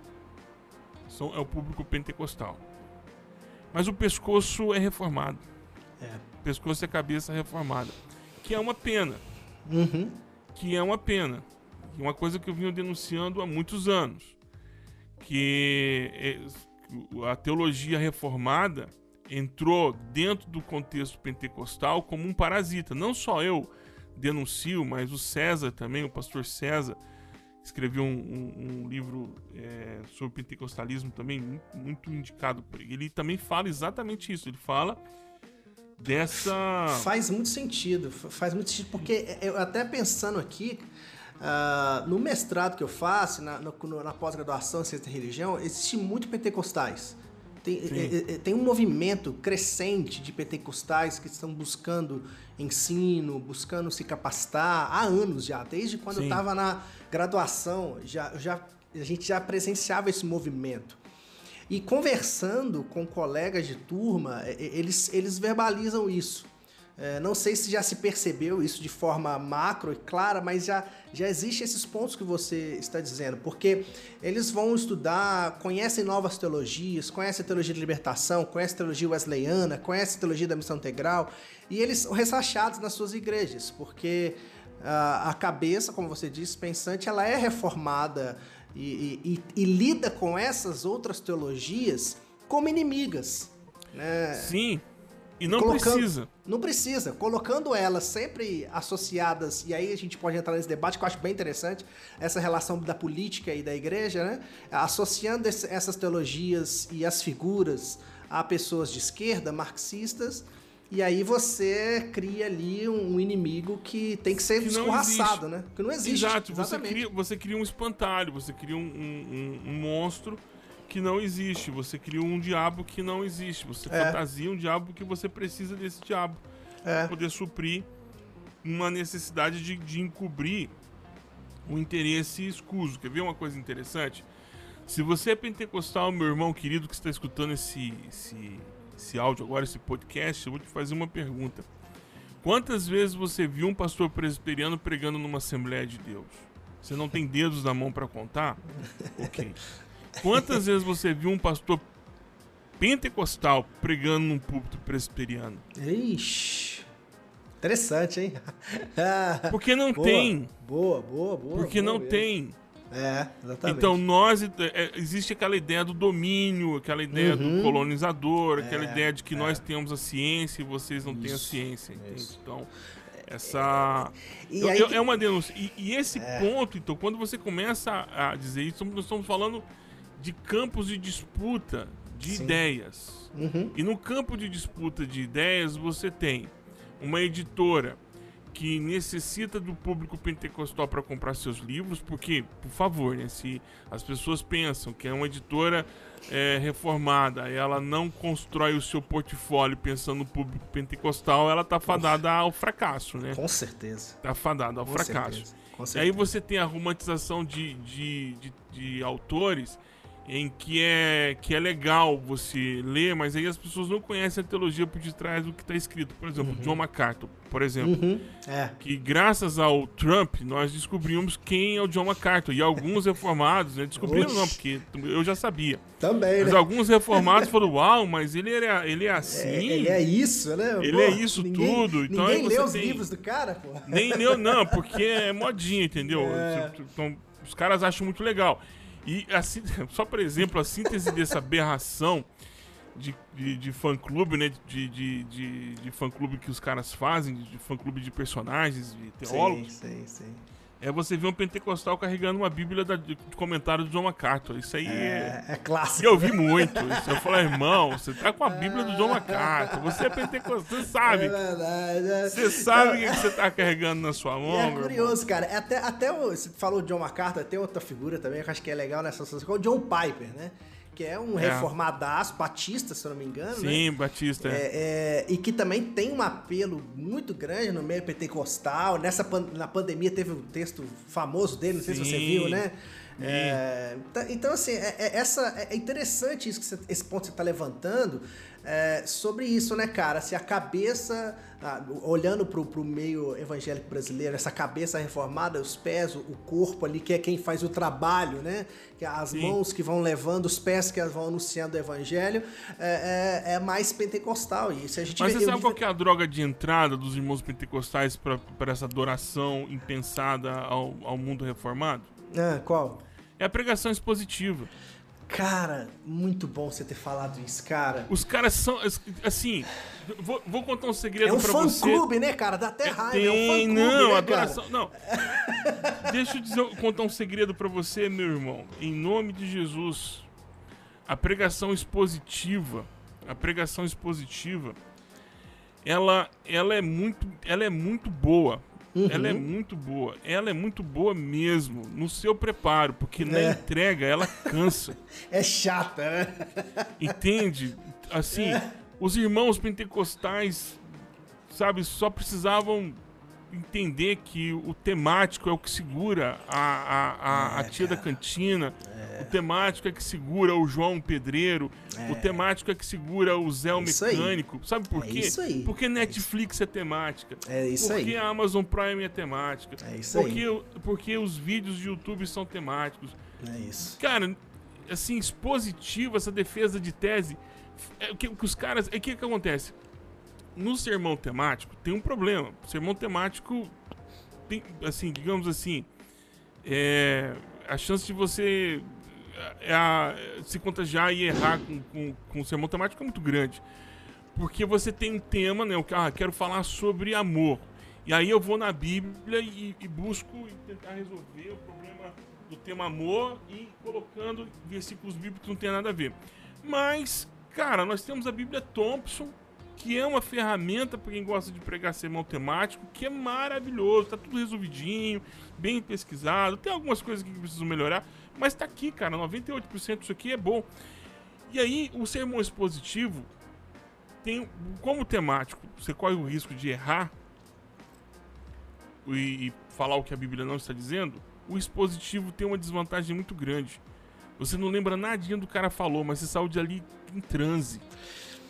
são, é o público pentecostal. Mas o pescoço é reformado. É. O pescoço é cabeça reformada. Que é uma pena. Uhum. que é uma pena. E Uma coisa que eu vinha denunciando há muitos anos. Que é, a teologia reformada entrou dentro do contexto pentecostal como um parasita. Não só eu denuncio, mas o César também, o pastor César, escreveu um, um- um livro é, sobre pentecostalismo também, mu- muito indicado por ele. Ele também fala exatamente isso. Ele fala dessa. Faz muito sentido, fa- faz muito sentido, porque eu até pensando aqui, ah, no mestrado que eu faço, na, no- na pós-graduação em ciência religião, existe muito pentecostais. Tem, Sim. é- é- tem um movimento crescente de pentecostais que estão buscando ensino, buscando se capacitar há anos já, desde quando eu Sim. estava na graduação, já, já, a gente já presenciava esse movimento. E conversando com colegas de turma, e- e- eles, eles verbalizam isso. É, não sei se já se percebeu isso de forma macro e clara, mas já, já existem esses pontos que você está dizendo, porque eles vão estudar, conhecem novas teologias, conhecem a teologia de libertação, conhecem a teologia wesleyana, conhecem a teologia da missão integral, e eles são ressachados nas suas igrejas, porque ah, a cabeça, como você disse, pensante, ela é reformada e, e- e- e lida com essas outras teologias como inimigas. Né? Sim. E não Colocando- precisa. Não precisa. Colocando elas sempre associadas, e aí a gente pode entrar nesse debate que eu acho bem interessante, essa relação da política e da igreja, né? Associando esse- essas teologias e as figuras a pessoas de esquerda, marxistas, e aí você cria ali um inimigo que tem que ser Que escorraçado, existe. né? Que não existe. Exato, você cria, você cria um espantalho, você cria um- um- um monstro que não existe, você cria um diabo que não existe, você É. fantasia um diabo que você precisa desse diabo É. para poder suprir uma necessidade de, de encobrir um interesse escuso. Quer ver uma coisa interessante? Se você é pentecostal, meu irmão querido que está escutando esse, esse, esse áudio agora, esse podcast, eu vou te fazer uma pergunta. Quantas vezes você viu um pastor presbiteriano pregando numa Assembleia de Deus? Você não tem dedos na mão para contar? *laughs* Ok. Quantas vezes você viu um pastor pentecostal pregando num púlpito presbiteriano? Ixi. Interessante, hein? *laughs* Porque não boa, tem. Boa, boa, boa. Porque boa não mesmo. tem. É, exatamente. Então nós é, é, existe aquela ideia do domínio, aquela ideia Uhum. do colonizador, aquela É, ideia de que é. nós temos a ciência e vocês não têm a Isso, ciência. isso. Então essa eu- aí é uma denúncia. E, e esse É. ponto, então, quando você começa a dizer isso, nós estamos falando de campos de disputa de Sim. ideias. Uhum. E no campo de disputa de ideias, você tem uma editora que necessita do público pentecostal para comprar seus livros, porque, por favor, né, se as pessoas pensam que é uma editora é, reformada, ela não constrói o seu portfólio pensando no público pentecostal, ela tá fadada ao fracasso, né? Com certeza. Tá fadada ao Com fracasso. certeza. Com E aí certeza. você tem a romantização de, de, de, de autores em que é, que é legal você ler, mas aí as pessoas não conhecem a teologia por detrás do que está escrito. Por exemplo, John MacArthur, por exemplo. Uhum. É. Que graças ao Trump nós descobrimos quem é o John MacArthur. E alguns reformados, né? Descobriram não, Oxi. porque eu já sabia. Também, Mas né? alguns reformados falaram, uau, mas ele é, ele é assim. É, ele é isso, né? Ele Pô, é isso ninguém- tudo, então ninguém lê os tem- livros do cara, pô. Nem eu não, porque é modinha, entendeu? *laughs* É. Então, os caras acham muito legal. E assim, *laughs* só por exemplo, a síntese dessa aberração de, de, de fã-clube, né? De, de, de, de fã-clube que os caras fazem, de fã-clube de personagens, de teólogos, Sim, sim, sim. É você ver um pentecostal carregando uma bíblia da- de, de comentário do John MacArthur. Isso aí é... É, é clássico. eu ouvi muito. Isso. Eu falei, irmão, você tá com a *laughs* Bíblia do John MacArthur. Você é pentecostal, você sabe. É verdade. é. Você sabe o que que você tá carregando na sua mão, E é meu irmão. curioso, cara. É Até, até o, você falou de John MacArthur, tem outra figura também que eu acho que é legal nessa associação, que é o John Piper, né? Que é um É. reformadaço, batista, se eu não me engano, né? Sim, Batista. é. É, é, e que também tem um apelo muito grande no meio pentecostal. Nessa na pandemia teve um texto famoso dele, não sei se você viu, né? É, tá- então, assim, é, é- essa, é interessante isso que você- esse ponto que você está levantando é, sobre isso, né, cara? Se a cabeça, ah, olhando pro, pro meio evangélico brasileiro, essa cabeça reformada, os pés, o, corpo ali, que é quem faz o trabalho, né? Que é as Sim. mãos que vão levando, os pés que vão anunciando o evangelho, é, é- é mais pentecostal. E isso a gente Mas vê- você sabe qual que é a droga de entrada dos irmãos pentecostais para essa adoração impensada ao, ao mundo reformado? Ah, qual? É a pregação expositiva. Cara, muito bom você ter falado isso, cara. Os caras são. Assim, vou, vou contar um segredo É um pra você. fã-clube, né, cara? Dá até raiva. é um Tem, fã-clube, não, né, adoração. Não. *laughs* Deixa eu dizer, contar um segredo pra você, meu irmão. Em nome de Jesus, a pregação expositiva, a pregação expositiva, ela, ela é muito, ela é muito boa. Uhum. Ela é muito boa. Ela é muito boa mesmo no seu preparo, porque na É. entrega ela cansa. *laughs* É chata, né? *laughs* Entende? Assim, os irmãos pentecostais, sabe, só precisavam entender que o temático é o que segura a, a, a, a É, tia da cara. cantina, o temático é que segura o João Pedreiro, o temático é que segura o Zé o É isso aí. Mecânico. Sabe por É quê? isso aí. Porque Netflix é temática. É isso porque aí. a Amazon Prime é temática. É isso aí. porque, porque os vídeos de YouTube são temáticos. É isso. Cara, assim, expositivo essa defesa de tese. É, o que, que os caras. É o que, que acontece? No sermão temático tem um problema. O sermão temático tem, assim, digamos assim, é, a chance de você é, a- se contagiar e errar com, com, com o sermão temático é muito grande. Porque você tem um tema, né? Que, ah, quero falar sobre amor. E aí eu vou na Bíblia e, e busco tentar resolver o problema do tema amor e colocando versículos bíblicos que não tem nada a ver. Mas, cara, nós temos a Bíblia Thompson, que é uma ferramenta para quem gosta de pregar sermão temático, que é maravilhoso, tá tudo resolvidinho, bem pesquisado, tem algumas coisas que precisam melhorar, mas tá aqui, cara, 98% disso aqui é bom. E aí, o sermão expositivo tem como temático, você corre o risco de errar e, e falar o que a Bíblia não está dizendo, o expositivo tem uma desvantagem muito grande. Você não lembra nadinha do cara falou, mas você saiu de ali em transe.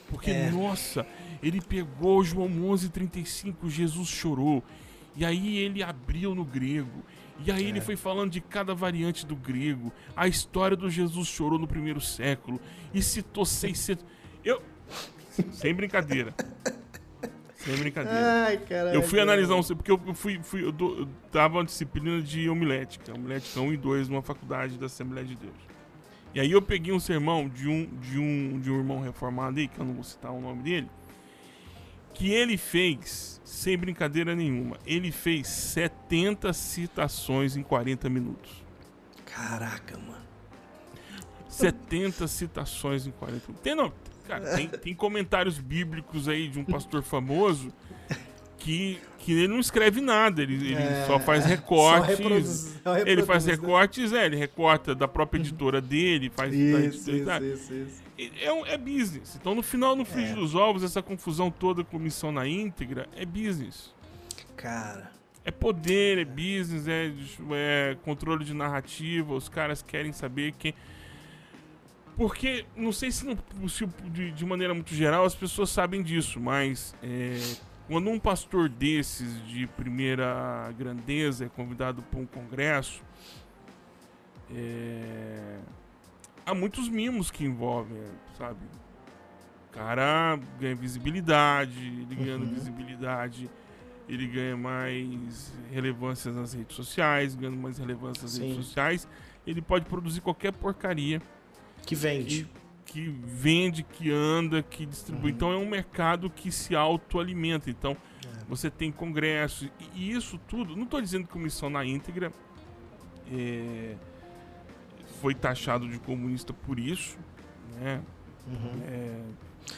Porque, É. nossa, ele pegou João 11:35, Jesus chorou. E aí ele abriu no grego. E aí É. ele foi falando de cada variante do grego. A história do Jesus chorou no primeiro século. E citou 600... Eu... Sem brincadeira. Sem brincadeira. Ai, caralho. Eu fui analisar um. Porque eu fui. fui eu, do, eu dava uma disciplina de homilética. Homilética 1 e 2 numa faculdade da Assembleia de Deus. E aí eu peguei um sermão de um, de um, de um irmão reformado aí, que eu não vou citar o nome dele, que ele fez, sem brincadeira nenhuma, ele fez 70 citações em 40 minutos. Caraca, mano. 70 citações em 40 minutos. Tem, não, cara, tem, tem comentários bíblicos aí de um pastor famoso que, que ele não escreve nada, ele, ele é, só faz recortes. Só reproduz, só reproduz, ele faz né? recortes, é, ele recorta da própria editora dele, faz. Isso, isso, isso, isso, É, é business. Então, no final, no frigir é. dos ovos, essa confusão toda com missão na íntegra é business. Cara. É poder, é business, é, é controle de narrativa. Os caras querem saber quem. Porque, não sei se, não, se de, de, maneira muito geral as pessoas sabem disso, mas é, quando um pastor desses de primeira grandeza é convidado para um congresso, é... há muitos mimos que envolvem, sabe? O cara ganha visibilidade, ele ganhando uhum. visibilidade, ele ganha mais relevância nas redes sociais, ganhando mais relevância nas Sim. redes sociais, ele pode produzir qualquer porcaria. Que vende. Que que vende, que anda, que distribui. Uhum. Então é um mercado que se autoalimenta. Então é. você tem congressos e, isso tudo. Não estou dizendo que a missão na íntegra é, foi taxado de comunista por isso, né? Uhum. É,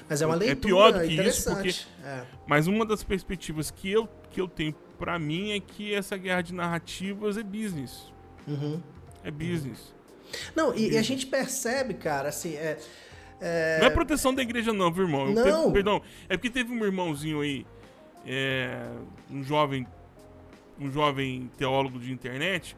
mas é uma leitura é pior do que isso porque é. mas uma das perspectivas que eu que eu tenho para mim é que essa guerra de narrativas é business uhum. é business não, e, e, a gente percebe, cara, assim, é, é... Não é proteção da igreja, não, viu, irmão? Não. perdão, é porque teve um irmãozinho aí, é, um jovem, um jovem teólogo de internet,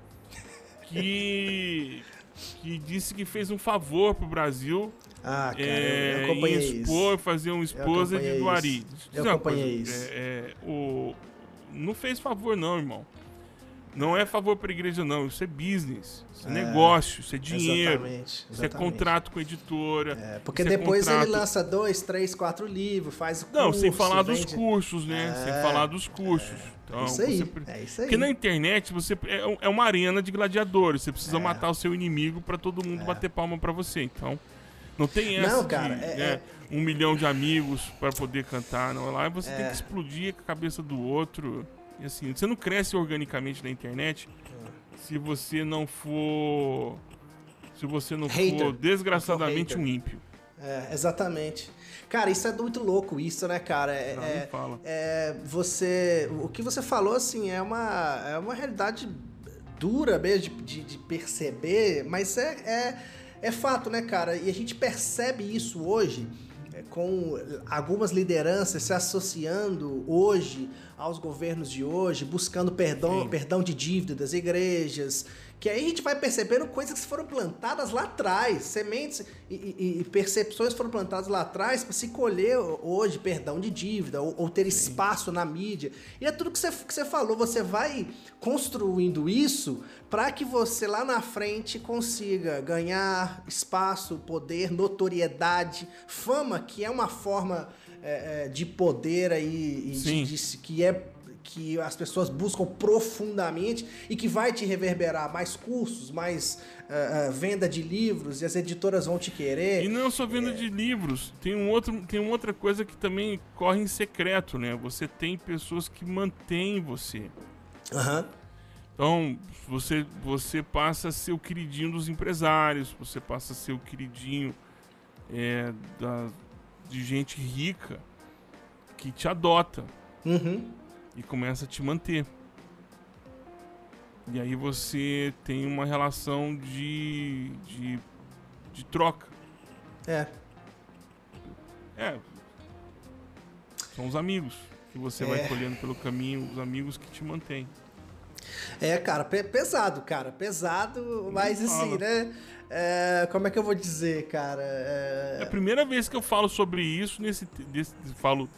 que, *laughs* que disse que fez um favor pro Brasil. Ah, cara, é, eu acompanhei expor, isso. fazer uma esposa de Duari. Eu acompanhei coisa, isso. É, é, o, não fez favor, não, irmão. Não é favor para a igreja, não. Isso é business. Isso é, é negócio, isso é dinheiro. Exatamente, exatamente. Isso é contrato com a editora. É, porque é depois é ele lança dois, três, quatro livros, faz o curso. Não, sem falar vende... dos cursos, né? É, sem falar dos cursos. Então, isso aí, você... é isso aí. Porque na internet você é, é uma arena de gladiadores. Você precisa matar o seu inimigo para todo mundo bater palma para você. Então, não tem essa não, cara, de, né, um milhão de amigos para poder cantar. Não. Lá você tem que explodir a cabeça do outro. E assim, você não cresce organicamente na internet se você não for. Se você não hater. for desgraçadamente um ímpio. É, exatamente. Cara, isso é muito louco, isso, né, cara? É, não, é, fala. é, você. O que você falou, assim, é uma, é uma realidade dura mesmo de, de, de perceber, mas é, é, é fato, né, cara? E a gente percebe isso hoje com algumas lideranças se associando hoje aos governos de hoje, buscando perdão, perdão de dívida das igrejas, que aí a gente vai percebendo coisas que foram plantadas lá atrás, sementes e, e, e percepções foram plantadas lá atrás para se colher hoje perdão de dívida ou, ou ter Sim. espaço na mídia. E é tudo que você, que você falou, você vai construindo isso para que você lá na frente consiga ganhar espaço, poder, notoriedade, fama, que é uma forma é, é de poder aí, de, de, que é que as pessoas buscam profundamente e que vai te reverberar mais cursos, mais uh, uh, venda de livros e as editoras vão te querer. E não só venda é... de livros, tem, um outro, tem uma outra coisa que também corre em secreto, né? Você tem pessoas que mantêm você. Aham. Uhum. Então, você, você passa a ser o queridinho dos empresários, você passa a ser o queridinho é, da, de gente rica que te adota. Uhum e começa a te manter. E aí você tem uma relação de, de, de troca. É. É. São os amigos que você é. vai colhendo pelo caminho, os amigos que te mantêm. É, cara, pesado, cara, pesado, mas assim, né? É, como é que eu vou dizer, cara? É... é... a primeira vez que eu falo sobre isso nesse, desse, falo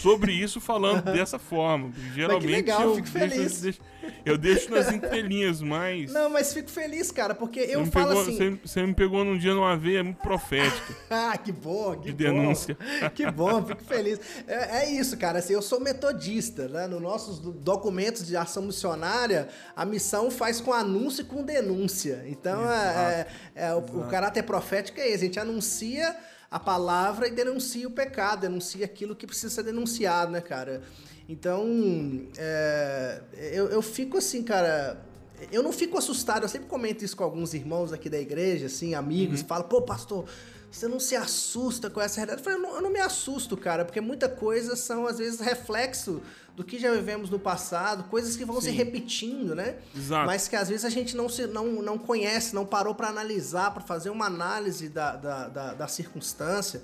sobre isso falando dessa forma. Geralmente legal, eu, fico deixo, feliz. deixo- eu deixo nas entrelinhas, mas. Não, mas fico feliz, cara, porque eu falo pegou- assim. você, você me pegou num dia numa veia muito profética *laughs* Ah, que bom, que de bom. denúncia. *laughs* Que bom, fico feliz. É, é isso, cara. Assim, eu sou metodista, né? Nos nossos do- documentos de ação missionária, a missão faz com anúncio e com denúncia. Então, é, é- é, o, o caráter profético é esse. A gente anuncia a palavra e denuncia o pecado, denuncia aquilo que precisa ser denunciado, né, cara? Então, é, eu, eu fico assim, cara. Eu não fico assustado, eu sempre comento isso com alguns irmãos aqui da igreja, assim, amigos, falo, pô, pastor, você não se assusta com essa realidade? Eu falei, eu não, eu não me assusto, cara, porque muita coisa são, às vezes, reflexo do que já vivemos no passado, coisas que vão se Sim. repetindo, né? Exato. Mas que às vezes a gente não, se, não, não conhece, não parou para analisar, para fazer uma análise da, da, da, da circunstância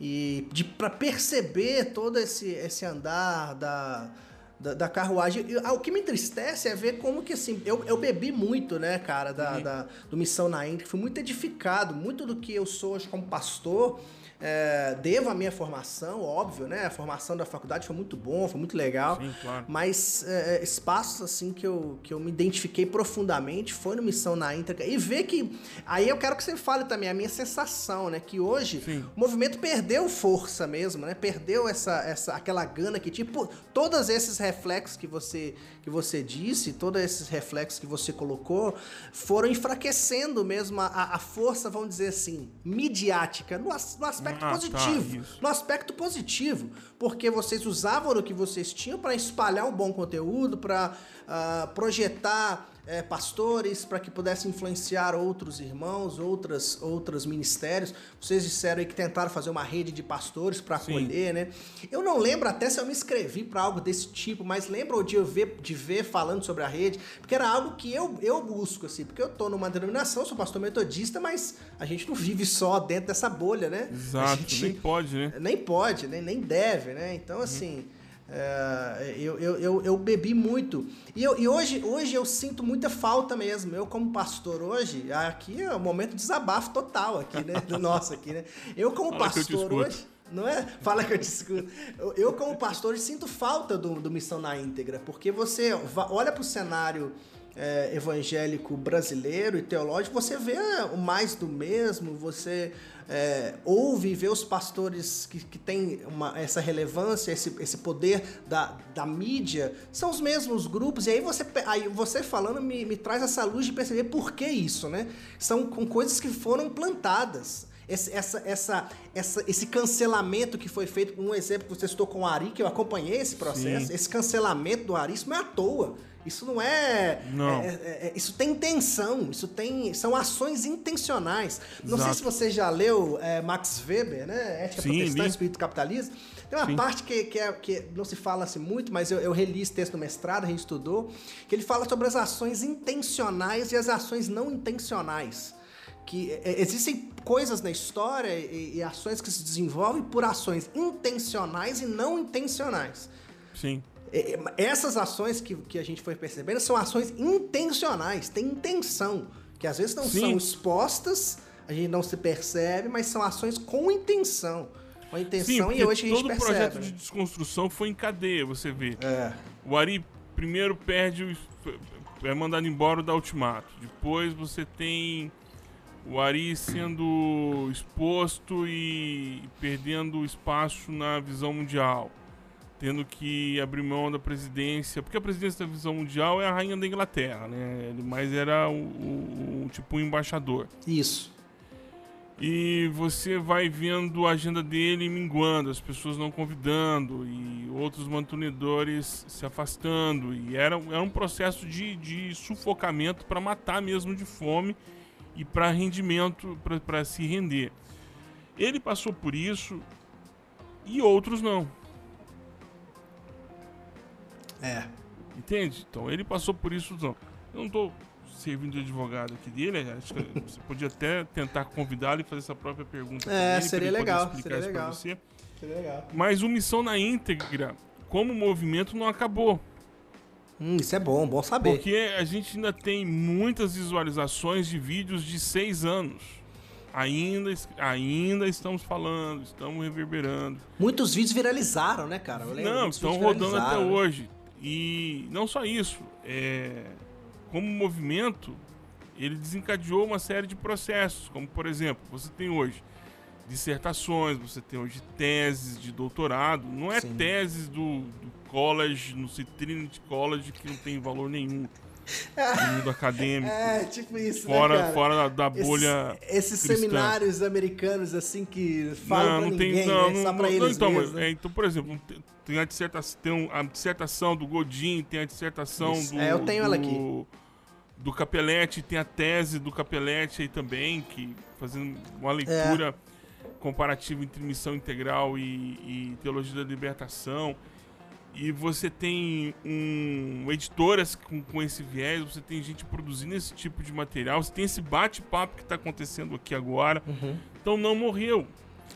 e de para perceber todo esse, esse andar da, da, da carruagem. E, ah, o que me entristece é ver como que assim, eu, eu bebi muito, né, cara, da, da- do Missão na Índia, fui muito edificado, muito do que eu sou hoje como pastor. É, devo a minha formação, óbvio, né? A formação da faculdade foi muito bom, foi muito legal. Sim, claro. Mas é, espaços assim que eu, que eu me identifiquei profundamente foi no Missão na Íntegra. E ver que. Aí eu quero que você fale também a minha sensação, né? Que hoje Sim. o movimento perdeu força mesmo, né? Perdeu essa, essa aquela gana que tipo todos esses reflexos que você que você disse, todos esses reflexos que você colocou, foram enfraquecendo mesmo a, a força, vamos dizer assim, midiática no, as- no aspecto Ah, tá, positivo isso. no aspecto positivo, porque vocês usavam o que vocês tinham para espalhar um bom conteúdo, para projetar eh, pastores, para que pudessem influenciar outros irmãos, outras outros ministérios. Vocês disseram aí que tentaram fazer uma rede de pastores para acolher, né? Eu não lembro até se eu me inscrevi para algo desse tipo, mas lembro de eu ver, de ver falando sobre a rede, porque era algo que eu, eu busco, assim, porque eu tô numa denominação, sou pastor metodista, mas a gente não vive só dentro dessa bolha, né? Exato, gente- nem pode, né? nem pode, nem, nem deve, né? Então, assim, é, eu, eu, eu, eu bebi muito. E, eu, e hoje, hoje eu sinto muita falta mesmo. Eu, como pastor hoje, aqui é um momento de desabafo total aqui, né? Do *laughs* nosso aqui, né? Eu, como Fala eu pastor escuto. hoje. Não é? Fala que eu te escuto. Eu, eu, como pastor, sinto falta do, do Missão na Íntegra, porque você olha para o cenário é, evangélico brasileiro e teológico, você vê o mais do mesmo, você é, ouve e vê os pastores que, que têm uma- essa relevância, esse, esse poder da, da mídia, são os mesmos grupos, e aí você, aí você falando me, me traz essa luz de perceber por que isso, né? São com coisas que foram plantadas. Esse, essa, essa, essa, esse cancelamento que foi feito, um exemplo que você citou com o Ari, que eu acompanhei esse processo, Sim. esse cancelamento do Ari, isso não é à toa. Isso não é, Não. é- é- é- Isso tem intenção, isso tem. São ações intencionais. Não sei Exato. se você já leu é, Max Weber, né? Ética Sim, Protestante, li. Espírito Capitalista. Tem uma Sim. parte que, que, é- que não se fala assim muito, mas eu, eu reli esse texto no mestrado, a gente estudou, que ele fala sobre as ações intencionais e as ações não intencionais que é, existem coisas na história e, e ações que se desenvolvem por ações intencionais e não intencionais. Sim. É, é, Essas ações que, que a gente foi percebendo são ações intencionais, tem intenção, que às vezes não Sim. são expostas, a gente não se percebe, mas são ações com intenção. Com intenção Sim, e hoje a gente todo o percebe. projeto né? de desconstrução foi em cadeia, você vê. É. O Ari primeiro perde o. é mandado embora da Ultimato. Depois você tem o Ari sendo exposto e perdendo espaço na visão mundial. Tendo que abrir mão da presidência. Porque a presidência da visão mundial é a rainha da Inglaterra, né? Ele mais era o, o- o tipo um embaixador. Isso. E você vai vendo a agenda dele minguando, as pessoas não convidando e outros mantenedores se afastando. E era, era um processo de, de sufocamento para matar mesmo de fome e para rendimento, para se render. Ele passou por isso e outros não. É. Entende? Então ele passou por isso não. Eu não estou servindo de advogado aqui dele, acho que você podia até tentar convidá-lo e fazer essa própria pergunta. É, ele, seria legal, seria legal. você. Seria legal. Mas o Missão na íntegra, como movimento, não acabou. Hum, isso é bom, bom saber. Porque a gente ainda tem muitas visualizações de vídeos de seis anos. Ainda, ainda estamos falando, estamos reverberando. Muitos vídeos viralizaram, né, cara? não, estão rodando até hoje. E não só isso, é, como movimento, ele desencadeou uma série de processos, como por exemplo, você tem hoje dissertações, você tem hoje teses de doutorado, não é Sim. teses do, do college, no Trinity College, que não tem valor nenhum mundo acadêmico. É, tipo isso, né, fora, né, Fora da, bolha Esses, esses seminários americanos, assim, que falam não, não tem, ninguém, não, né? Só pra não, eles então, mesmo, é, então, por exemplo, tem a dissertação, tem a dissertação do Godin, tem a dissertação isso. do... É, eu tenho do, ela aqui. Do Capelletti, tem a tese do Capelletti aí também, que fazendo uma leitura... É comparativo entre missão integral e, e teologia da libertação. E você tem um editoras com, com esse viés, você tem gente produzindo esse tipo de material, você tem esse bate-papo que está acontecendo aqui agora. Uhum. Então não morreu.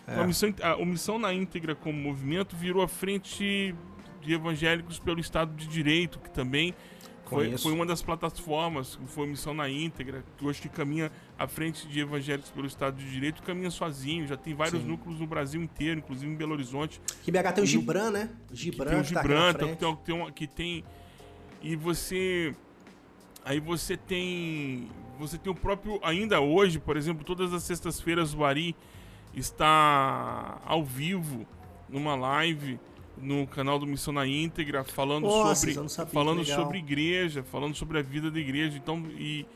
É. A, missão, a, a missão na íntegra como movimento virou a frente de evangélicos pelo Estado de Direito, que também foi, foi, uma das plataformas, foi Missão na Íntegra, que hoje que caminha à frente de evangélicos pelo Estado de Direito, caminha sozinho, já tem vários Sim. núcleos no Brasil inteiro, inclusive em Belo Horizonte. Que BH tem o Gibran, né? Gibran, tem o Gibran, tá que, tem, tem, que tem. E você. Aí você tem. Você tem o próprio. Ainda hoje, por exemplo, todas as sextas-feiras o Ari está ao vivo numa live no canal do Missão na Íntegra, falando Nossa, sobre falando sobre igreja, falando sobre a vida da igreja. Então, e,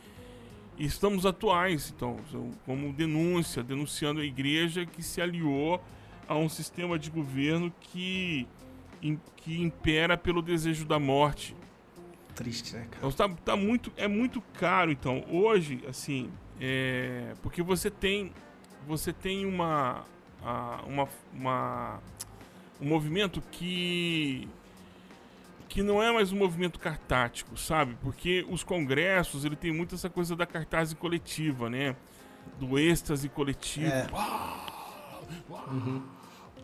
e, estamos atuais, então, como denúncia, denunciando a igreja que se aliou a um sistema de governo que, que impera pelo desejo da morte. Triste, né, cara? Então, tá, tá muito, é muito caro, então. Hoje, assim, é, porque você tem você tem uma, uma, uma um movimento que que não é mais um movimento cartático, sabe? Porque os congressos, ele tem muito essa coisa da cartaz coletiva, né? Do êxtase coletivo. É. Uhum.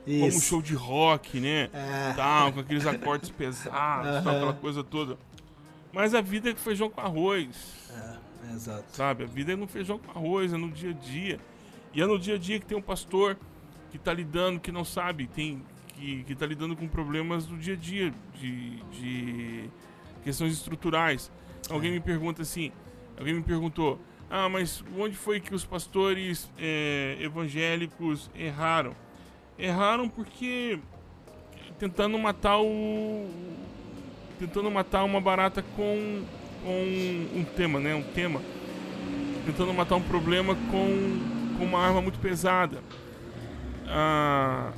Como um show de rock, né? É. Tal, com aqueles acordes pesados, uhum. tal, aquela coisa toda. Mas a vida é feijão com arroz. É, é, exato. Sabe? A vida é no feijão com arroz, é no dia a dia. E é no dia a dia que tem um pastor que está lidando, que não sabe, tem que está lidando com problemas do dia a dia, de, de questões estruturais. Alguém me pergunta assim, alguém me perguntou, ah, mas onde foi que os pastores é, evangélicos erraram? Erraram porque tentando matar o tentando matar uma barata com, com um tema, né? Um tema. Tentando matar um problema com, com uma arma muito pesada. Ah,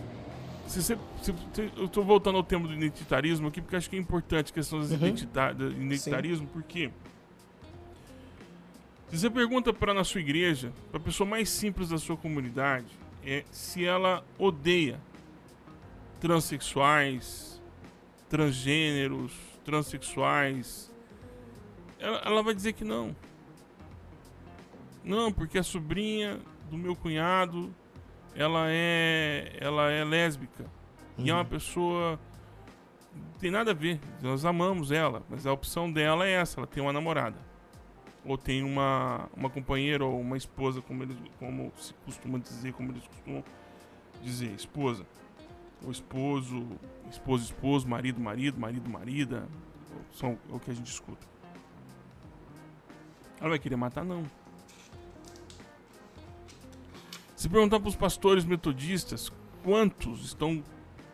se você, se, se, eu estou voltando ao tema do identitarismo aqui, porque acho que é importante a questão uhum. identita, do identitarismo, Sim. porque se você pergunta para na sua igreja, para a pessoa mais simples da sua comunidade, é se ela odeia transexuais, transgêneros, transexuais, ela, ela vai dizer que não. Não, porque a sobrinha do meu cunhado ela é ela é lésbica uhum. e é uma uhum. pessoa não tem nada a ver. Nós amamos ela, mas a opção dela é essa, ela tem uma namorada. Ou tem uma, uma companheira ou uma esposa, como eles como se costuma dizer, como eles costumam dizer, esposa. Ou esposo, esposo, esposo, marido, marido, marido, marida. São é o que a gente escuta. Ela vai querer matar? Não. Se perguntar para os pastores metodistas quantos estão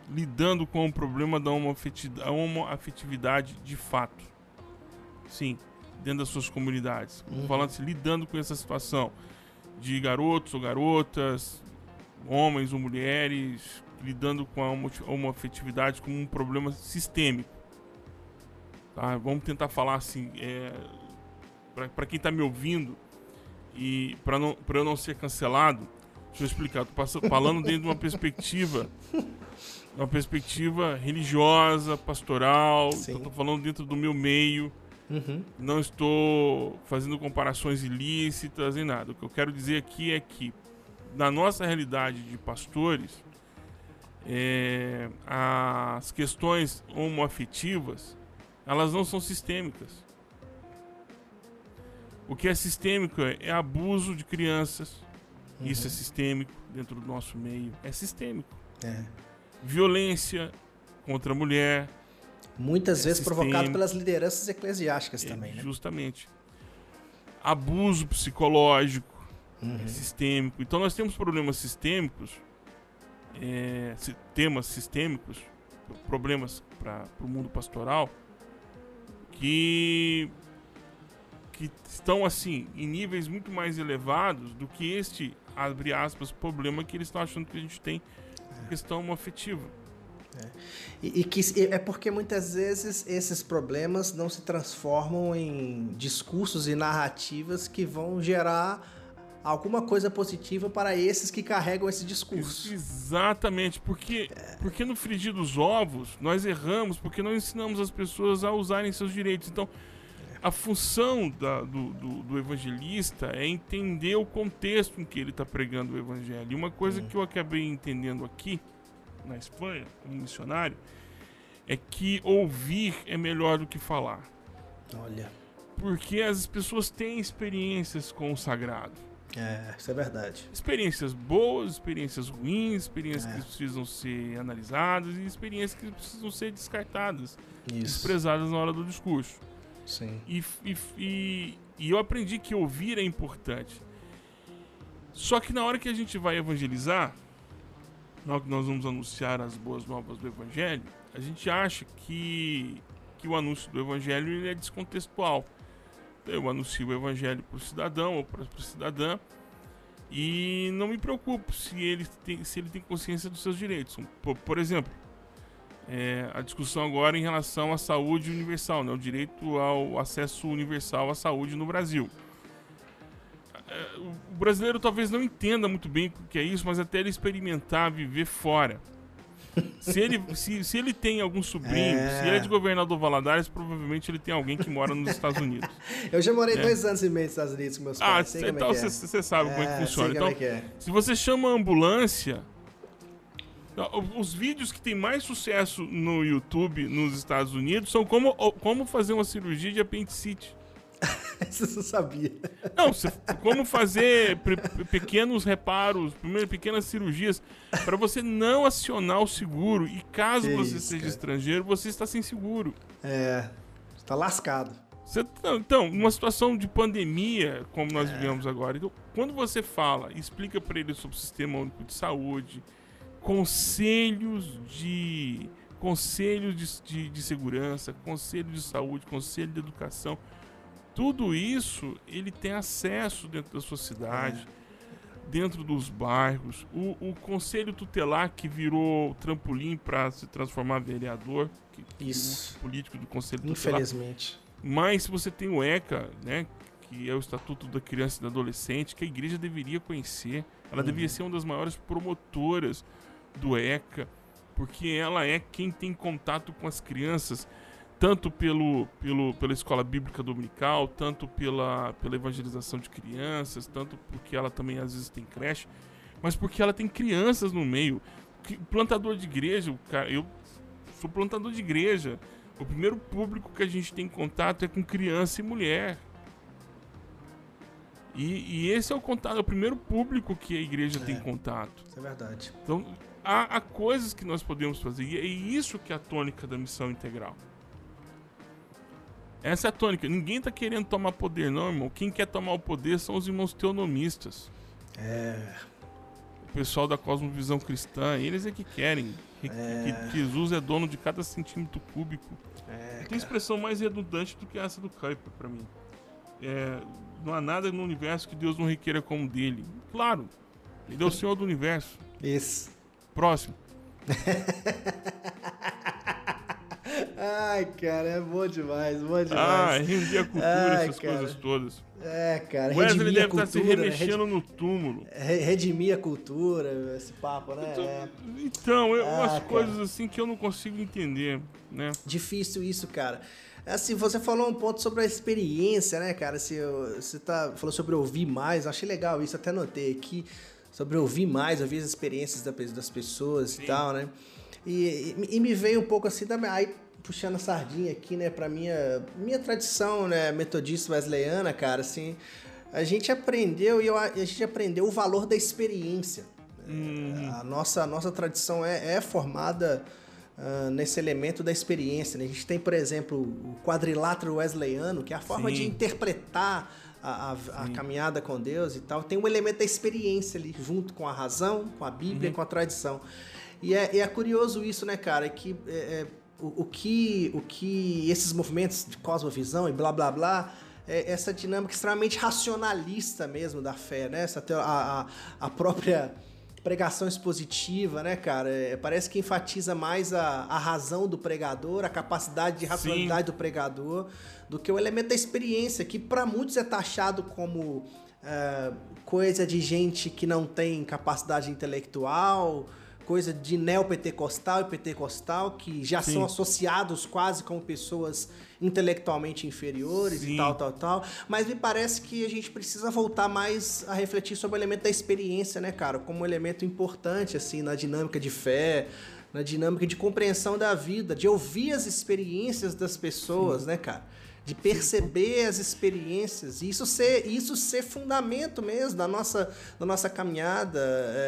lidando com o problema da homoafetividade de fato. Sim, dentro das suas comunidades. Uhum. Falando assim, lidando com essa situação de garotos ou garotas, homens ou mulheres, lidando com a homoafetividade como um problema sistêmico. Tá? Vamos tentar falar assim, é, para quem está me ouvindo e para eu não ser cancelado, Deixa eu explicar. Tô falando dentro de uma perspectiva. Uma perspectiva religiosa, pastoral. Sim. Então, tô falando dentro do meu meio. Uhum. Não estou fazendo comparações ilícitas nem nada. O que eu quero dizer aqui é que, na nossa realidade de pastores, é, as questões homoafetivas elas não são sistêmicas. O que é sistêmico é abuso de crianças, Uhum. Isso é sistêmico dentro do nosso meio. É sistêmico. É. Violência contra a mulher. Muitas é vezes sistêmico. provocado pelas lideranças eclesiásticas é, também, né? Justamente. Abuso psicológico. Uhum. É sistêmico. Então nós temos problemas sistêmicos, é, temas sistêmicos, problemas para o mundo pastoral que que estão assim em níveis muito mais elevados do que este abre aspas problema que eles estão achando que a gente tem é. questão afetiva. É. E, e, que é porque muitas vezes esses problemas não se transformam em discursos e narrativas que vão gerar alguma coisa positiva para esses que carregam esse discurso. Exatamente, porque, é. porque no frigir dos ovos nós erramos porque não ensinamos as pessoas a usarem seus direitos. Então, a função da, do, do, do, evangelista é entender o contexto em que ele está pregando o evangelho. E uma coisa que eu acabei entendendo aqui, na Espanha, como missionário, é que ouvir é melhor do que falar. Olha. Porque as pessoas têm experiências com o sagrado. É, isso é verdade. Experiências boas, experiências ruins, experiências é. que precisam ser analisadas e experiências que precisam ser descartadas, isso. desprezadas na hora do discurso. Sim. E, e, e, e eu aprendi que ouvir é importante. Só que na hora que a gente vai evangelizar, na hora que nós vamos anunciar as boas novas do Evangelho, a gente acha que, que o anúncio do Evangelho ele é descontextual. Eu anuncio o Evangelho para o cidadão ou para a cidadã e não me preocupo se ele tem, se ele tem consciência dos seus direitos. Por, por exemplo, é, a discussão agora em relação à saúde universal, né, o direito ao acesso universal à saúde no Brasil. É, o brasileiro talvez não entenda muito bem o que é isso, mas até ele experimentar, viver fora. Se ele, se, se ele tem algum sobrinho, é... se ele é de governador Valadares, provavelmente ele tem alguém que mora nos Estados Unidos. Eu já morei é. dois anos e meio nos Estados Unidos com meus pais. Ah, então você é sabe como é que é, funciona. Então, se você chama a ambulância, os vídeos que tem mais sucesso no YouTube nos Estados Unidos são como, como fazer uma cirurgia de apendicite. *laughs* Você não sabia. Não, como fazer pequenos reparos, primeiro pequenas cirurgias, para você não acionar o seguro. E caso que você isso, seja cara. estrangeiro, você está sem seguro. É, está lascado. Você, então, numa situação de pandemia, como nós é. vivemos agora, então, quando você fala, explica para ele sobre o Sistema Único de Saúde, conselhos de conselhos de, de, de, segurança, conselho de saúde, conselho de educação, tudo isso ele tem acesso dentro da sua cidade, é. dentro dos bairros. O, o, conselho tutelar que virou trampolim para se transformar vereador, que, isso. Político do conselho tutelar. Infelizmente. Mas se você tem o ECA, né, que é o Estatuto da Criança e do Adolescente, que a igreja deveria conhecer. Ela uhum. deveria ser uma das maiores promotoras do ECA, porque ela é quem tem contato com as crianças, tanto pelo, pelo, pela escola bíblica dominical, tanto pela, pela evangelização de crianças, tanto porque ela também às vezes tem creche, mas porque ela tem crianças no meio. Plantador de igreja, cara, eu sou plantador de igreja. O primeiro público que a gente tem contato é com criança e mulher. E, e esse é o contato, é o primeiro público que a igreja é, tem contato. Isso é verdade. Então, há, há coisas que nós podemos fazer. E é isso que é a tônica da missão integral. Essa é a tônica. Ninguém está querendo tomar poder, não, irmão. Quem quer tomar o poder são os irmãos teonomistas. É. O pessoal da cosmovisão cristã, eles é que querem. É. Que Jesus é dono de cada centímetro cúbico. É, tem expressão mais redundante do que essa do Kuiper para mim. É, não há nada no universo que Deus não requeira como dele. Claro, ele é o *laughs* Senhor do universo. Isso. Próximo. Ai, cara, é bom demais, bom demais. Ah, render a cultura, Ai, essas cara. coisas todas. É, cara, Wesley deve estar se remexendo no túmulo. Redimir a cultura, esse papo, né? Então, é. então eu, ah, umas cara. coisas assim que eu não consigo entender, né? Difícil isso, cara. Assim, você falou um ponto sobre a experiência, né, cara? Se você tá, falou sobre ouvir mais, achei legal isso, até notei aqui sobre ouvir mais, ouvir as experiências das pessoas Sim. e tal, né? E, e, me veio um pouco assim também, aí puxando a sardinha aqui, né, pra minha, minha tradição, né, metodista wesleyana, cara, assim, a gente aprendeu e a gente aprendeu o valor da experiência. Uhum. A, nossa, a nossa tradição é, é formada uh, nesse elemento da experiência. Né? A gente tem, por exemplo, o quadrilátero wesleyano, que é a forma Sim. de interpretar a, a, a, caminhada com Deus e tal. Tem um elemento da experiência ali, junto com a razão, com a Bíblia, uhum. com a tradição. E é, é, curioso isso, né, cara? Que é, é, o, o, que o que esses movimentos de cosmovisão e blá blá blá é essa dinâmica extremamente racionalista mesmo da fé, né? Essa, a, a, a própria pregação expositiva, né, cara? É, parece que enfatiza mais a, a razão do pregador, a capacidade de racionalidade Sim. do pregador, do que o elemento da experiência, que para muitos é taxado como é, coisa de gente que não tem capacidade intelectual, coisa de neopentecostal e pentecostal, que já Sim. são associados quase como pessoas intelectualmente inferiores Sim. e tal, tal, tal. Mas me parece que a gente precisa voltar mais a refletir sobre o elemento da experiência, né, cara? Como um elemento importante, assim, na dinâmica de fé, na dinâmica de compreensão da vida, de ouvir as experiências das pessoas, Sim. né, cara? De perceber as experiências e isso ser isso ser fundamento mesmo da nossa da nossa caminhada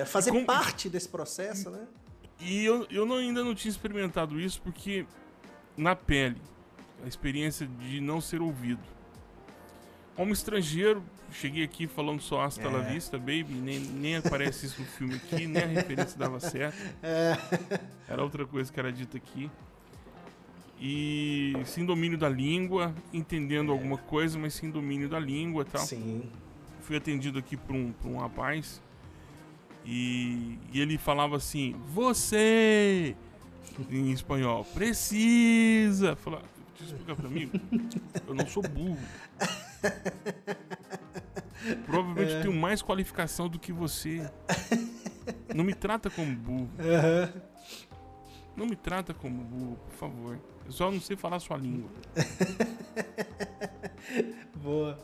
é, fazer Com... parte desse processo né e eu, eu não, ainda não tinha experimentado isso porque na pele a experiência de não ser ouvido. Como estrangeiro, cheguei aqui falando só hasta é. la vista, baby, nem, nem aparece isso no filme aqui, nem a referência dava certo. *laughs* É. Era outra coisa que era dita aqui. E sem domínio da língua, entendendo é. alguma coisa, mas sem domínio da língua e tal. Sim. Fui atendido aqui por um, por um rapaz. E, e ele falava assim: Você! Em espanhol, precisa! Falava, Deixa eu explicar pra mim. Eu não sou burro. Provavelmente é. tenho mais qualificação do que você. Não me trata como burro. Uhum. Não me trata como burro, por favor. Eu só não sei falar sua língua. *laughs* Boa.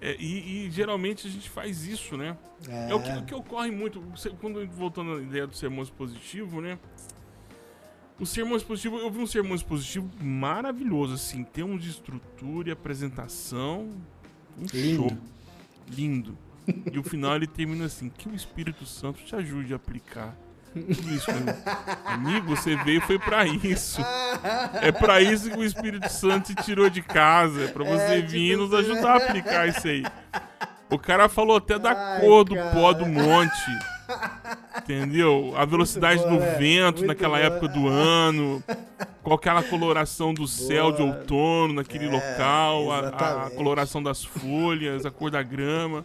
É, e, e, geralmente a gente faz isso, né? É, é o, que, o, que, ocorre muito. Quando voltando à ideia do sermão positivo, né? O sermão expositivo, eu vi um sermão expositivo maravilhoso, assim, em termos de estrutura e apresentação. Um Lindo. show. Lindo. E o final ele termina assim: que o Espírito Santo te ajude a aplicar tudo isso. Amigo, você veio foi para isso. É para isso que o Espírito Santo te tirou de casa. É pra você é, vir tipo nos ajudar a aplicar isso aí. O cara falou até da Ai, cor do cara. pó do monte. Entendeu? A velocidade bom, do é. vento Muito naquela bom. época do ano. Qual aquela coloração do céu Boa. de outono naquele é, local, a, a, coloração das folhas, a cor da grama.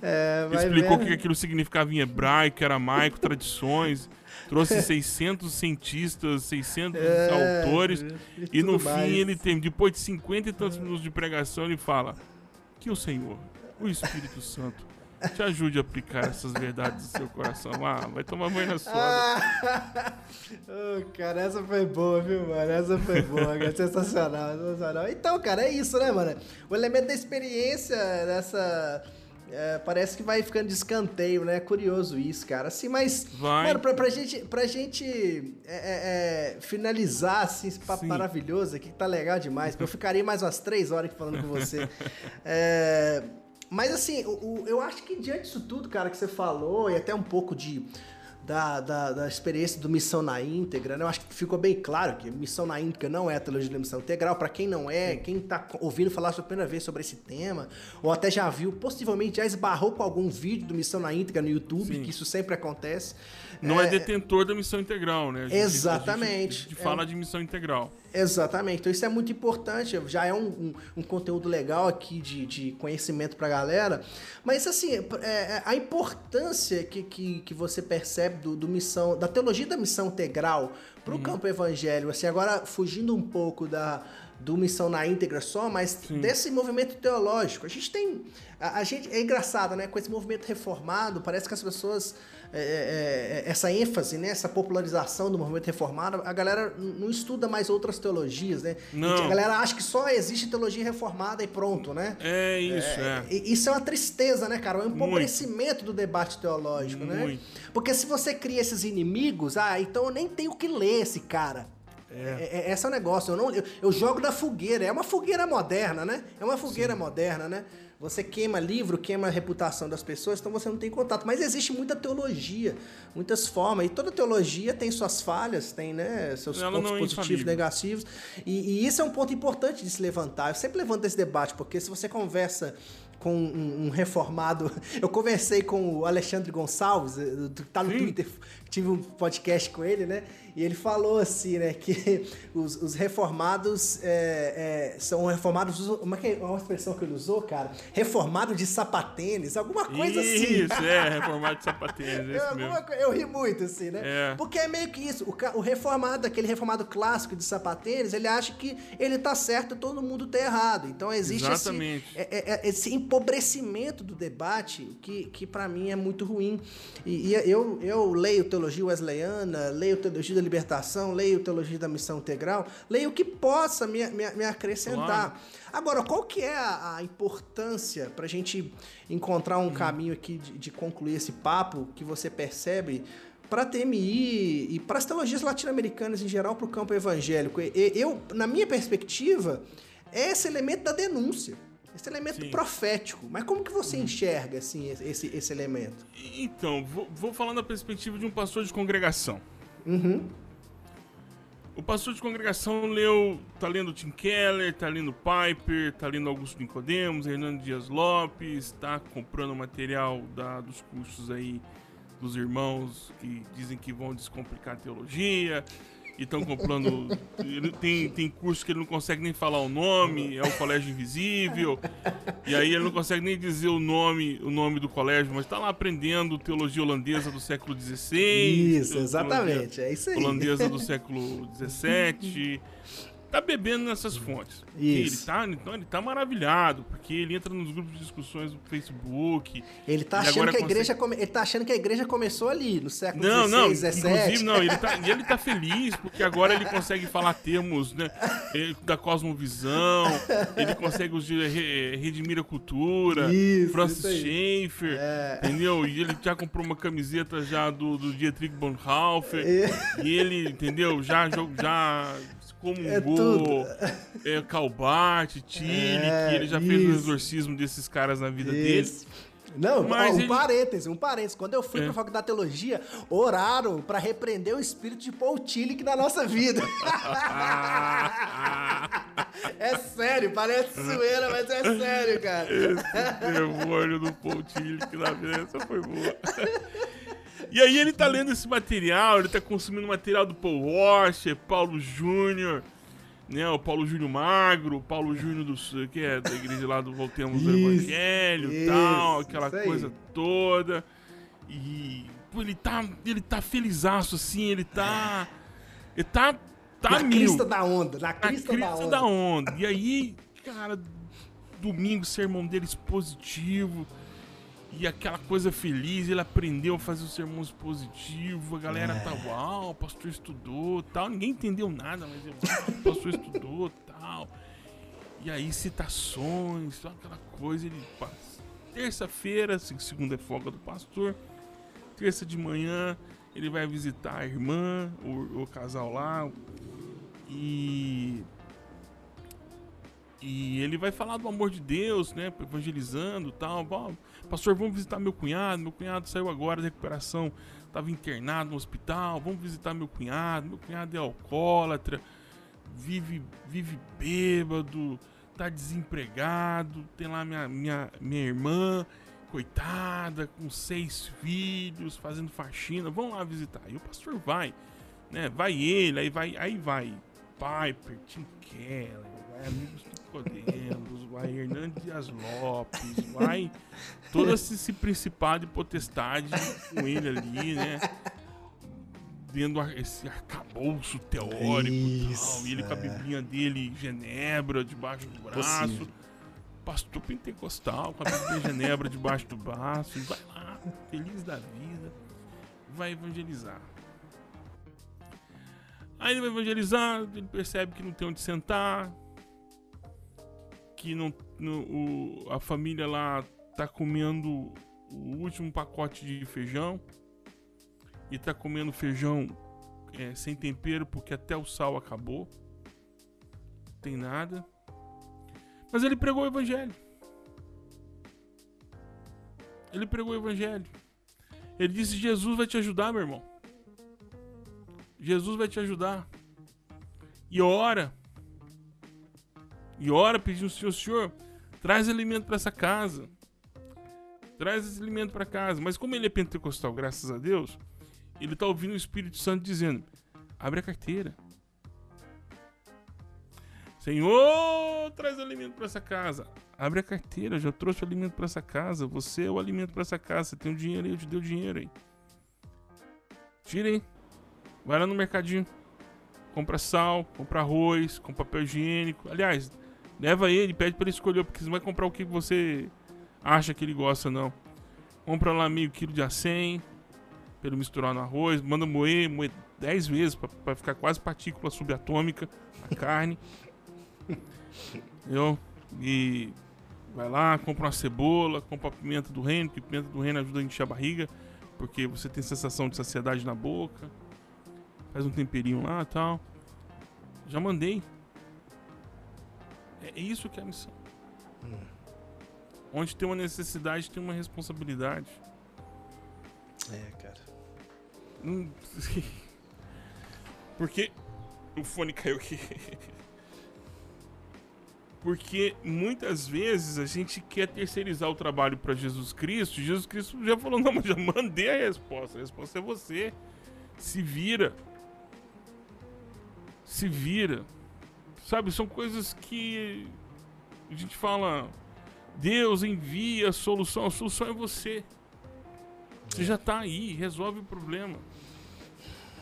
É, Explicou o que aquilo significava em hebraico, aramaico, tradições. Trouxe *laughs* 600 cientistas, 600 é, autores. E, e no mais. fim ele tem, depois de 50 e tantos minutos de pregação, ele fala: Que o Senhor, o Espírito Santo, te ajude a aplicar essas verdades no seu coração. Ah, vai tomar banho na soda. Ah, *laughs* oh, cara, essa foi boa, viu, mano? Essa foi boa, cara. *laughs* Sensacional, sensacional. Então, cara, é isso, né, mano? O elemento da experiência dessa. É, parece que vai ficando de escanteio, né? É curioso isso, cara. Assim, mas, vai. mano, pra, pra gente, pra gente é, é, é finalizar assim, esse papo Sim. maravilhoso aqui, que tá legal demais. Eu ficaria mais umas três horas aqui falando com você. *laughs* é, mas assim, o, o, eu acho que diante disso tudo, cara, que você falou, e até um pouco de. Da, da, da, experiência do Missão na Íntegra, né? Eu acho que ficou bem claro que Missão na Íntegra não é a teologia da missão integral. Para quem não é, quem está ouvindo falar pela primeira vez sobre esse tema, ou até já viu, possivelmente já esbarrou com algum vídeo do Missão na Íntegra no YouTube, Sim. que isso sempre acontece. Não é, é detentor da missão integral, né? A gente, exatamente. A gente, a fala é, de missão integral. Exatamente. Então isso é muito importante. Já é um, um, um conteúdo legal aqui de, de conhecimento pra galera. Mas assim, é, é, a importância que, que, que você percebe do, do missão, da teologia da missão integral para o uhum. campo evangélico, assim, agora fugindo um pouco da, do Missão na íntegra só, mas Sim. desse movimento teológico. A gente tem. A, a, gente, é engraçado, né? Com esse movimento reformado, parece que as pessoas é, é, é, essa ênfase, né, essa popularização do movimento reformado, a galera não estuda mais outras teologias, né? Não. A galera acha que só existe teologia reformada e pronto, né? É isso, é. Isso é uma tristeza, né, cara? É um empobrecimento do debate teológico, né? Muito. né? Porque se você cria esses inimigos, ah, então eu nem tenho que ler esse cara. É. É, esse é o negócio. Eu, não, eu, eu, jogo na fogueira. É uma fogueira moderna, né? É uma fogueira Sim. moderna, né? Você queima livro, queima a reputação das pessoas, então você não tem contato. Mas existe muita teologia, muitas formas. E toda teologia tem suas falhas, tem né, seus Ela pontos é positivos, negativos. E, e isso é um ponto importante de se levantar. Eu sempre levanto esse debate, porque se você conversa com um, um, reformado. *laughs* Eu conversei com o Alexandre Gonçalves, eh, que tá no Sim. Twitter, tive um podcast com ele, né? E ele falou assim, né, que *laughs* os, os reformados é, é, são reformados. Uma, é uma expressão que ele usou, cara? Reformado de sapatênis, alguma coisa isso, assim. Isso, é, *laughs* reformado de sapatênis. É eu, eu ri muito, assim, né? É. Porque é meio que isso. O, o, reformado, aquele reformado clássico de sapatênis, ele acha que ele tá certo e todo mundo tá errado. Então existe esse, é, é, esse empobrecimento do debate que, que para mim é muito ruim. E, e eu, eu leio teologia wesleyana, leio teologia da libertação, leio teologia da missão integral, leio o que possa me, me, me acrescentar. Claro. Agora, qual que é a, a importância para a gente encontrar um uhum. caminho aqui de, de concluir esse papo que você percebe para a TMI e para as teologias latino-americanas em geral, para o campo evangélico? Eu, na minha perspectiva, é esse elemento da denúncia. Esse elemento Sim. profético. Mas como que você uhum. enxerga assim, esse, esse elemento? Então, vou, vou falando da perspectiva de um pastor de congregação. Uhum. O pastor de congregação leu, tá lendo Tim Keller, tá lendo Piper, tá lendo Augusto Nicodemos, Hernando Dias Lopes, tá comprando material da, dos cursos aí dos irmãos que dizem que vão descomplicar a teologia, e estão comprando. tem, tem curso que ele não consegue nem falar o nome, é o Colégio Invisível. E aí ele não consegue nem dizer o nome, o nome do colégio, mas está lá aprendendo teologia holandesa do século XVI. Isso, exatamente, é isso aí. Holandesa do século XVII tá bebendo nessas fontes. Isso. Ele tá, então ele tá maravilhado, porque ele entra nos grupos de discussões do Facebook. Ele tá achando que a igreja come... ele tá achando que a igreja começou ali no século não, XVI, não, XVII. Inclusive, não, ele tá, *laughs* ele tá feliz porque agora ele consegue falar termos, né, eh, da cosmovisão, ele consegue os redimir a cultura, isso, Francis Schaeffer, é. entendeu? E ele já comprou uma camiseta já do, do Dietrich Bonhoeffer, é. e ele, entendeu? Já já comungou, é, é Calbart, Tilly, é, que ele já isso. fez o exorcismo desses caras na vida isso. dele. Não, Mas um ele... parêntese, um parêntese. Quando eu fui é. pra faculdade de teologia, oraram para repreender o espírito de Paul Tillich na nossa vida. *laughs* é sério, parece zoeira, mas é sério, cara. Esse demônio do Paul Tillich na vida, essa foi boa. E aí ele tá lendo esse material, ele tá consumindo material do Paul Washer, Paulo Júnior, né? O Paulo Júnior Magro, o Paulo Júnior do que é da igreja lá do Voltemos do Evangelho tal, aquela coisa toda. E pô, ele tá, ele tá felizaço assim, ele tá ele tá tá na mil. crista da onda, na crista, na crista da, onda. da onda. E aí, cara, domingo sermão dele expositivo e aquela coisa feliz, ele aprendeu a fazer os sermões positivos, a galera é. tá, uau, o pastor estudou tal. Ninguém entendeu nada, mas eu, o pastor estudou tal. E aí, citações, aquela coisa, ele. Terça-feira, segunda é folga do pastor. Terça de manhã, ele vai visitar a irmã, o, o casal lá. E e ele vai falar do amor de Deus, né? Evangelizando tal. Bom, pastor, vamos visitar meu cunhado. Meu cunhado saiu agora da recuperação, estava internado no hospital. Vamos visitar meu cunhado. Meu cunhado é alcoólatra, vive, vive bêbado, tá desempregado. Tem lá minha, minha, minha irmã, coitada, com seis filhos, fazendo faxina. Vamos lá visitar. E o pastor vai, né? Vai ele, aí vai, aí vai Piper, Tim Keller, vai amigos Nicodemos, vai Hernandes Dias Lopes, vai *laughs* todo esse principado e potestade com ele ali, né? Vendo esse arcabouço teórico Isso, tal, e ele é. com a é. biblinha dele, Genebra, debaixo do braço. Possível. Pastor pentecostal com a biblinha Genebra debaixo do braço. E vai lá, feliz da vida, vai evangelizar. Aí ele vai evangelizar, ele percebe que não tem onde sentar, que não, não o, a família lá tá comendo o último pacote de feijão e tá comendo feijão é, sem tempero porque até o sal acabou. Não tem nada. Mas ele pregou o evangelho. Ele pregou o evangelho. Ele disse: Jesus vai te ajudar, meu irmão. Jesus vai te ajudar. E ora. E ora pedindo ao Senhor, Senhor, traz alimento para essa casa. Traz esse alimento para casa. Mas como ele é pentecostal, graças a Deus, ele está ouvindo o Espírito Santo dizendo: abre a carteira. Senhor, traz alimento para essa casa. Abre a carteira, já trouxe o alimento para essa casa. Você é o alimento para essa casa. Você tem o dinheiro aí, eu te dei o dinheiro aí. Tira aí. Vai lá no mercadinho. Compra sal, compra arroz, compra papel higiênico. Aliás, leva ele, pede para ele escolher, porque você vai comprar o que você acha que ele gosta, não. Compra lá meio quilo de acém, ele misturar no arroz. Manda moer, moer 10 vezes, para ficar quase partícula subatômica a *laughs* carne. Entendeu? E vai lá, compra uma cebola, compra a pimenta do reino, que pimenta do reino ajuda a encher a barriga, porque você tem sensação de saciedade na boca. Faz um temperinho lá tal. Já mandei. É isso que é a missão. Hum. Onde tem uma necessidade, tem uma responsabilidade. É, cara. Hum, porque o fone caiu aqui. Porque muitas vezes a gente quer terceirizar o trabalho para Jesus Cristo. Jesus Cristo já falou: não, mas já mandei a resposta. A resposta é você. Se vira. Se vira. Sabe, são coisas que a gente fala. Deus envia a solução. A solução é você. Você já está aí, resolve o problema.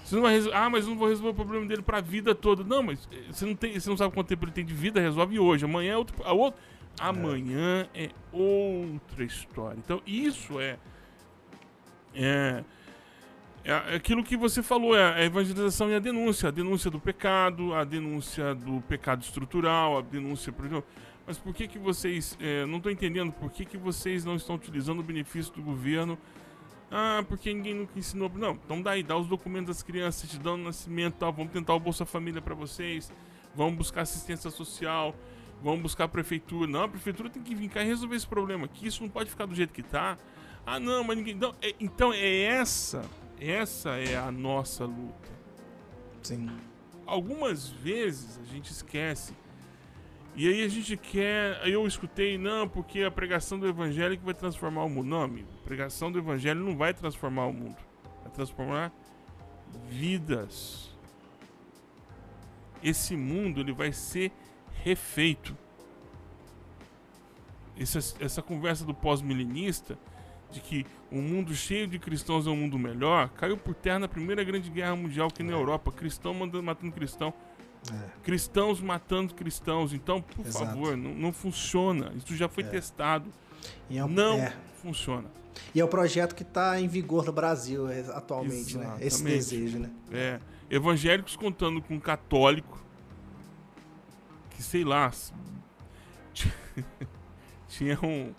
Você não vai ah, mas eu não vou resolver o problema dele para a vida toda. Não, mas eh, você não, tem, você não sabe quanto tempo ele tem de vida, resolve hoje. Amanhã é outro. A outro, amanhã é. é outra história. Então, isso é, é. É aquilo que você falou, é a evangelização e a denúncia. A denúncia do pecado, a denúncia do pecado estrutural, a denúncia. Mas por que, que vocês. É, não estou entendendo por que, que vocês não estão utilizando o benefício do governo ah, porque ninguém nunca ensinou. Não, então daí, dá os documentos das crianças, te dão o nascimento tal, vamos tentar o Bolsa Família para vocês, vamos buscar assistência social, vamos buscar a prefeitura. Não, a prefeitura tem que vir cá e resolver esse problema aqui, isso não pode ficar do jeito que tá. Ah, não, mas ninguém. Não, é, então é essa, essa é a nossa luta. Sim. Algumas vezes a gente esquece e aí a gente quer. Aí eu escutei, não, porque a pregação do evangelho que vai transformar o mundo. Não, amigo, a pregação do evangelho não vai transformar o mundo. Vai transformar vidas. Esse mundo ele vai ser refeito. Essa, essa conversa do pós-milenista de que um mundo cheio de cristãos é um mundo melhor caiu por terra na primeira grande guerra mundial que na é. Europa, cristão mandando matando cristão. É. Cristãos matando cristãos. Então, por Exato. favor, não, não, funciona. Isso já foi é. testado. É um, não é. funciona. E é o projeto que está em vigor no Brasil é, atualmente, Exatamente. né? Esse desejo, né? É. Evangélicos contando com católico. Que sei lá. *laughs* tinha um.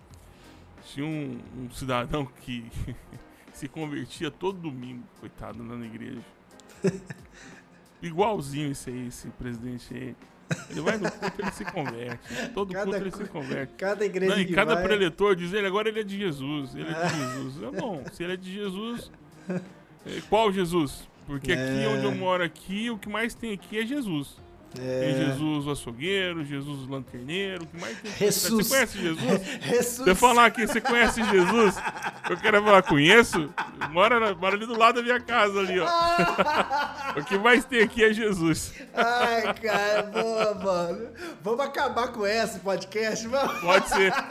Tinha um, um cidadão que *laughs* se convertia todo domingo, coitado, na igreja. *laughs* Igualzinho esse aí, esse presidente aí. Ele vai no *laughs* culto, ele se converte. Todo cada, culto ele se converte. Cada igreja Não, e cada vai... preletor diz ele, agora ele é de Jesus. Ele é de Jesus. É bom, *laughs* se ele é de Jesus. É, qual Jesus? Porque é... aqui onde eu moro aqui, o que mais tem aqui é Jesus. É. Tem Jesus o açougueiro, Jesus o lanterneiro, o que mais tem? Jesus. Você conhece Jesus? *laughs* Jesus. Você falar aqui, você conhece Jesus? Eu quero falar, conheço? Mora, mora ali do lado da minha casa ali, ó. *laughs* o que mais tem aqui é Jesus. Ai, cara, boa, mano. Vamos acabar com esse podcast, vamos? Pode ser. *laughs*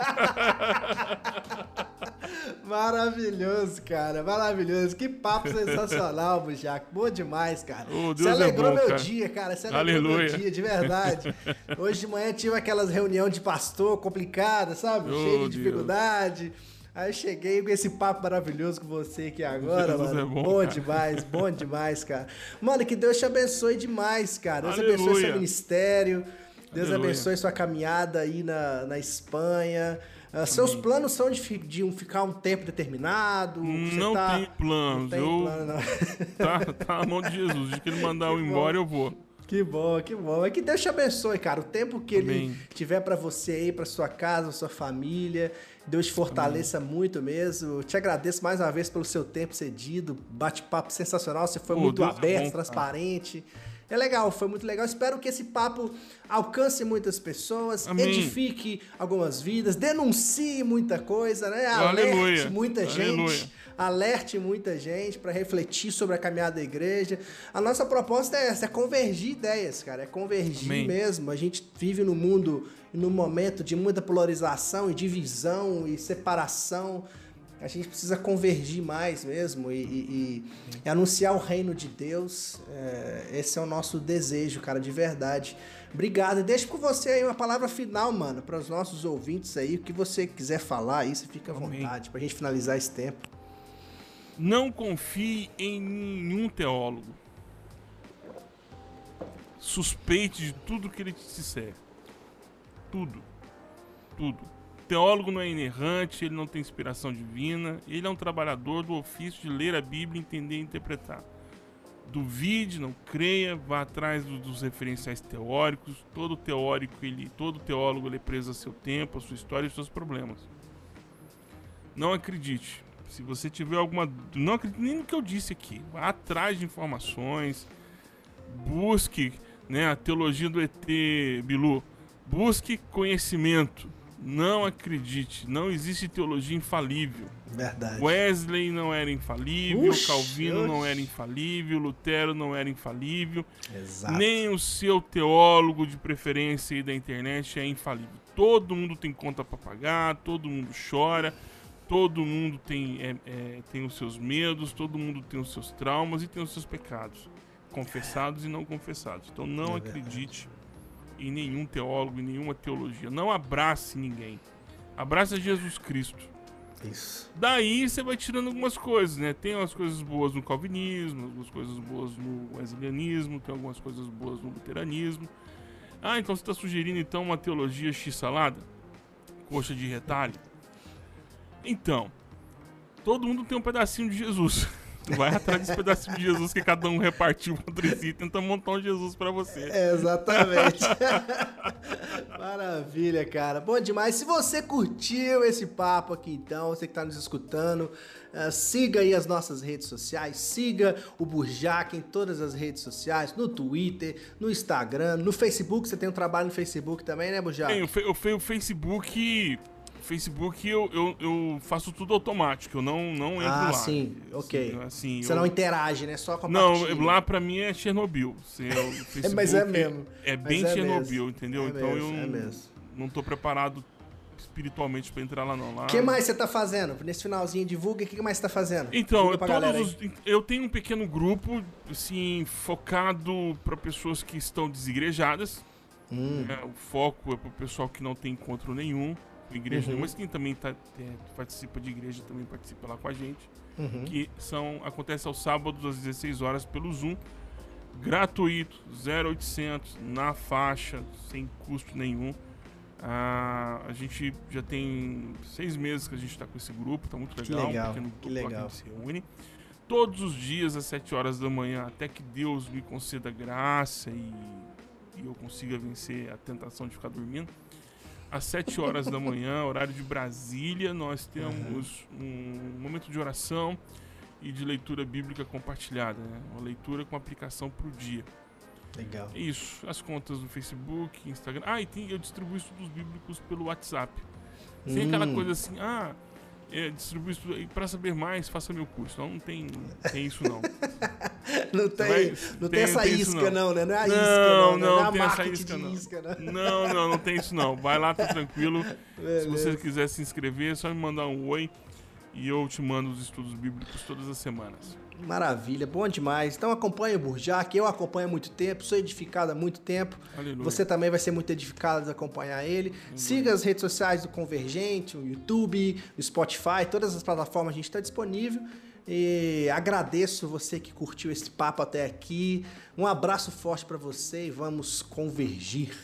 Maravilhoso, cara. Maravilhoso. Que papo sensacional, Bujac. Bom demais, cara. Oh, Deus Você alegrou é bom, meu cara. dia, cara. Você Aleluia. Dia, de verdade. Hoje de manhã tive aquelas reuniões de pastor complicadas, sabe? Oh, Cheio de dificuldade. Deus. Aí cheguei com esse papo maravilhoso com você aqui agora, Jesus mano. É bom, bom demais, bom demais, cara. Mano, que Deus te abençoe demais, cara. Deus Aleluia. abençoe seu ministério. Deus Aleluia. abençoe sua caminhada aí na, na Espanha. Uh, seus planos são de, de um, ficar um tempo determinado? Não tá... tem planos. Não tem eu... plano, não. Tá, tá na mão de Jesus. De que ele mandar *laughs* eu embora, eu vou. Que bom, que bom. É que Deus te abençoe, cara. O tempo que Amém. ele tiver para você aí, para sua casa, sua família, Deus te fortaleça Amém. muito mesmo. Te agradeço mais uma vez pelo seu tempo cedido. Bate-papo sensacional. Você foi Pô, muito Deus é aberto, é bom, transparente. É legal, foi muito legal. Espero que esse papo alcance muitas pessoas, Amém. edifique algumas vidas, denuncie muita coisa, né? Alerte Aleluia. muita Aleluia. Alerte muita gente para refletir sobre a caminhada da igreja. A nossa proposta é essa, é convergir ideias, cara, é convergir Amém. mesmo. A gente vive no mundo, num momento de muita polarização e divisão e separação. A gente precisa convergir mais mesmo e, e, e anunciar o reino de Deus. É, esse é o nosso desejo, cara, de verdade. Obrigado. E deixa com você aí uma palavra final, mano, para os nossos ouvintes aí. O que você quiser falar aí, você fica à vontade, para a gente finalizar esse tempo. Não confie em nenhum teólogo. Suspeite de tudo que ele te disser. Tudo. Tudo. teólogo não é inerrante, ele não tem inspiração divina, ele é um trabalhador do ofício de ler a Bíblia, entender e interpretar. Duvide, não creia, vá atrás dos referenciais teóricos. Todo teórico, ele, todo teólogo ele é preso a seu tempo, a sua história e os seus problemas. Não acredite. Se você tiver alguma. Não acredito nem no que eu disse aqui. Vá atrás de informações. Busque né, a teologia do ET Bilu. Busque conhecimento. Não acredite. Não existe teologia infalível. Verdade. Wesley não era infalível. Uxi, Calvino uxi. não era infalível. Lutero não era infalível. Exato. Nem o seu teólogo de preferência aí da internet é infalível. Todo mundo tem conta para pagar. Todo mundo chora Todo mundo tem, é, é, tem os seus medos, todo mundo tem os seus traumas e tem os seus pecados, confessados e não confessados. Então não é acredite em nenhum teólogo, em nenhuma teologia. Não abrace ninguém. Abraça Jesus Cristo. Isso. Daí você vai tirando algumas coisas, né? Tem umas coisas boas no calvinismo, algumas coisas boas no wesleyaniismo, tem algumas coisas boas no luteranismo. Ah, então você está sugerindo então uma teologia x-salada? Coxa de retalho? Então, todo mundo tem um pedacinho de Jesus. *laughs* Vai atrás desse pedacinho de Jesus que cada um repartiu entre si e tenta montar um Jesus para você. É, exatamente. *laughs* Maravilha, cara. Bom demais. Se você curtiu esse papo aqui, então, você que está nos escutando, uh, siga aí as nossas redes sociais, siga o Burjac em todas as redes sociais, no Twitter, no Instagram, no Facebook. Você tem um trabalho no Facebook também, né, Burjac? Tem, o, o Facebook Facebook eu, eu, eu, faço tudo automático, eu não, não entro ah, lá. Ah, sim, ok. Assim, Você eu... não interage, né? Só compartilha. Não, lá pra mim é Chernobyl. *laughs* é, mas é mesmo. É, bem é Chernobyl, mesmo. entendeu? É então mesmo, eu é não tô preparado espiritualmente para entrar lá não. O que mais você tá fazendo? Nesse finalzinho, divulga, o que mais você tá fazendo? Então, eu, os, eu tenho um pequeno grupo, assim, focado para pessoas que estão desigrejadas. Hum. É, o foco é para o pessoal que não tem encontro nenhum igreja, uhum. mas quem também tá, é, participa de igreja também participa lá com a gente. Uhum. Que são, acontece aos sábados às 16 horas pelo Zoom. Gratuito, 0800, na faixa, sem custo nenhum. Ah, a gente já tem seis meses que a gente está com esse grupo, tá muito legal. Que legal, um que legal. A gente se reúne. Todos os dias às 7 horas da manhã, até que Deus me conceda graça e, e eu consiga vencer a tentação de ficar dormindo às 7 horas da manhã, horário de Brasília, nós temos uhum. um momento de oração e de leitura bíblica compartilhada, né? Uma leitura com aplicação para o dia. Legal. Isso, as contas do Facebook, Instagram. Ah, e tem, eu distribuo estudos bíblicos pelo WhatsApp. Sem hum. aquela coisa assim, ah, é, distribuir isso e para saber mais, faça meu curso. Não, não tem, tem isso não. *laughs* não tem, vai, não tem, tem essa tem isca não. não. né? Não é a isca não, não, não, não tem essa isca não. Isca, né? não. Não, não, tem isso não. Vai lá, tá *laughs* tranquilo. Beleza. Se você quiser se inscrever, é só me mandar um oi e eu te mando os estudos bíblicos todas as semanas. Maravilha, bom demais. Então acompanhe o Burjac, eu acompanho há muito tempo, sou edificado há muito tempo. Aleluia. Você também vai ser muito edificado de acompanhar ele. Aleluia. Siga as redes sociais do Convergente, o YouTube, o Spotify, todas as plataformas a gente está disponível. E agradeço você que curtiu esse papo até aqui. Um abraço forte para você e vamos convergir.